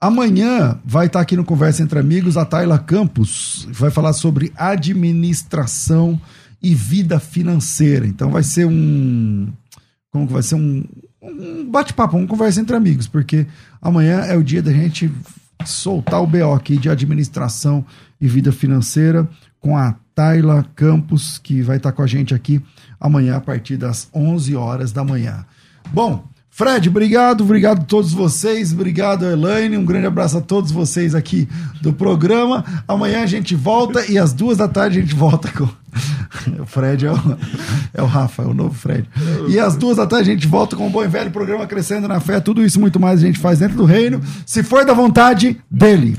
Amanhã vai estar aqui no Conversa Entre Amigos a Tayla Campos, vai falar sobre administração e vida financeira. Então vai ser um. Como que vai ser um, um bate-papo, uma conversa entre amigos, porque amanhã é o dia da gente soltar o BO aqui de administração e vida financeira com a Tayla Campos, que vai estar com a gente aqui amanhã a partir das 11 horas da manhã. Bom, Fred, obrigado, obrigado a todos vocês, obrigado Elaine, um grande abraço a todos vocês aqui do programa. Amanhã a gente volta e às duas da tarde a gente volta com o Fred é o, é o Rafa, é o novo Fred. E às duas da tarde a gente volta com o bom e velho programa Crescendo na Fé. Tudo isso muito mais a gente faz dentro do reino, se for da vontade dele.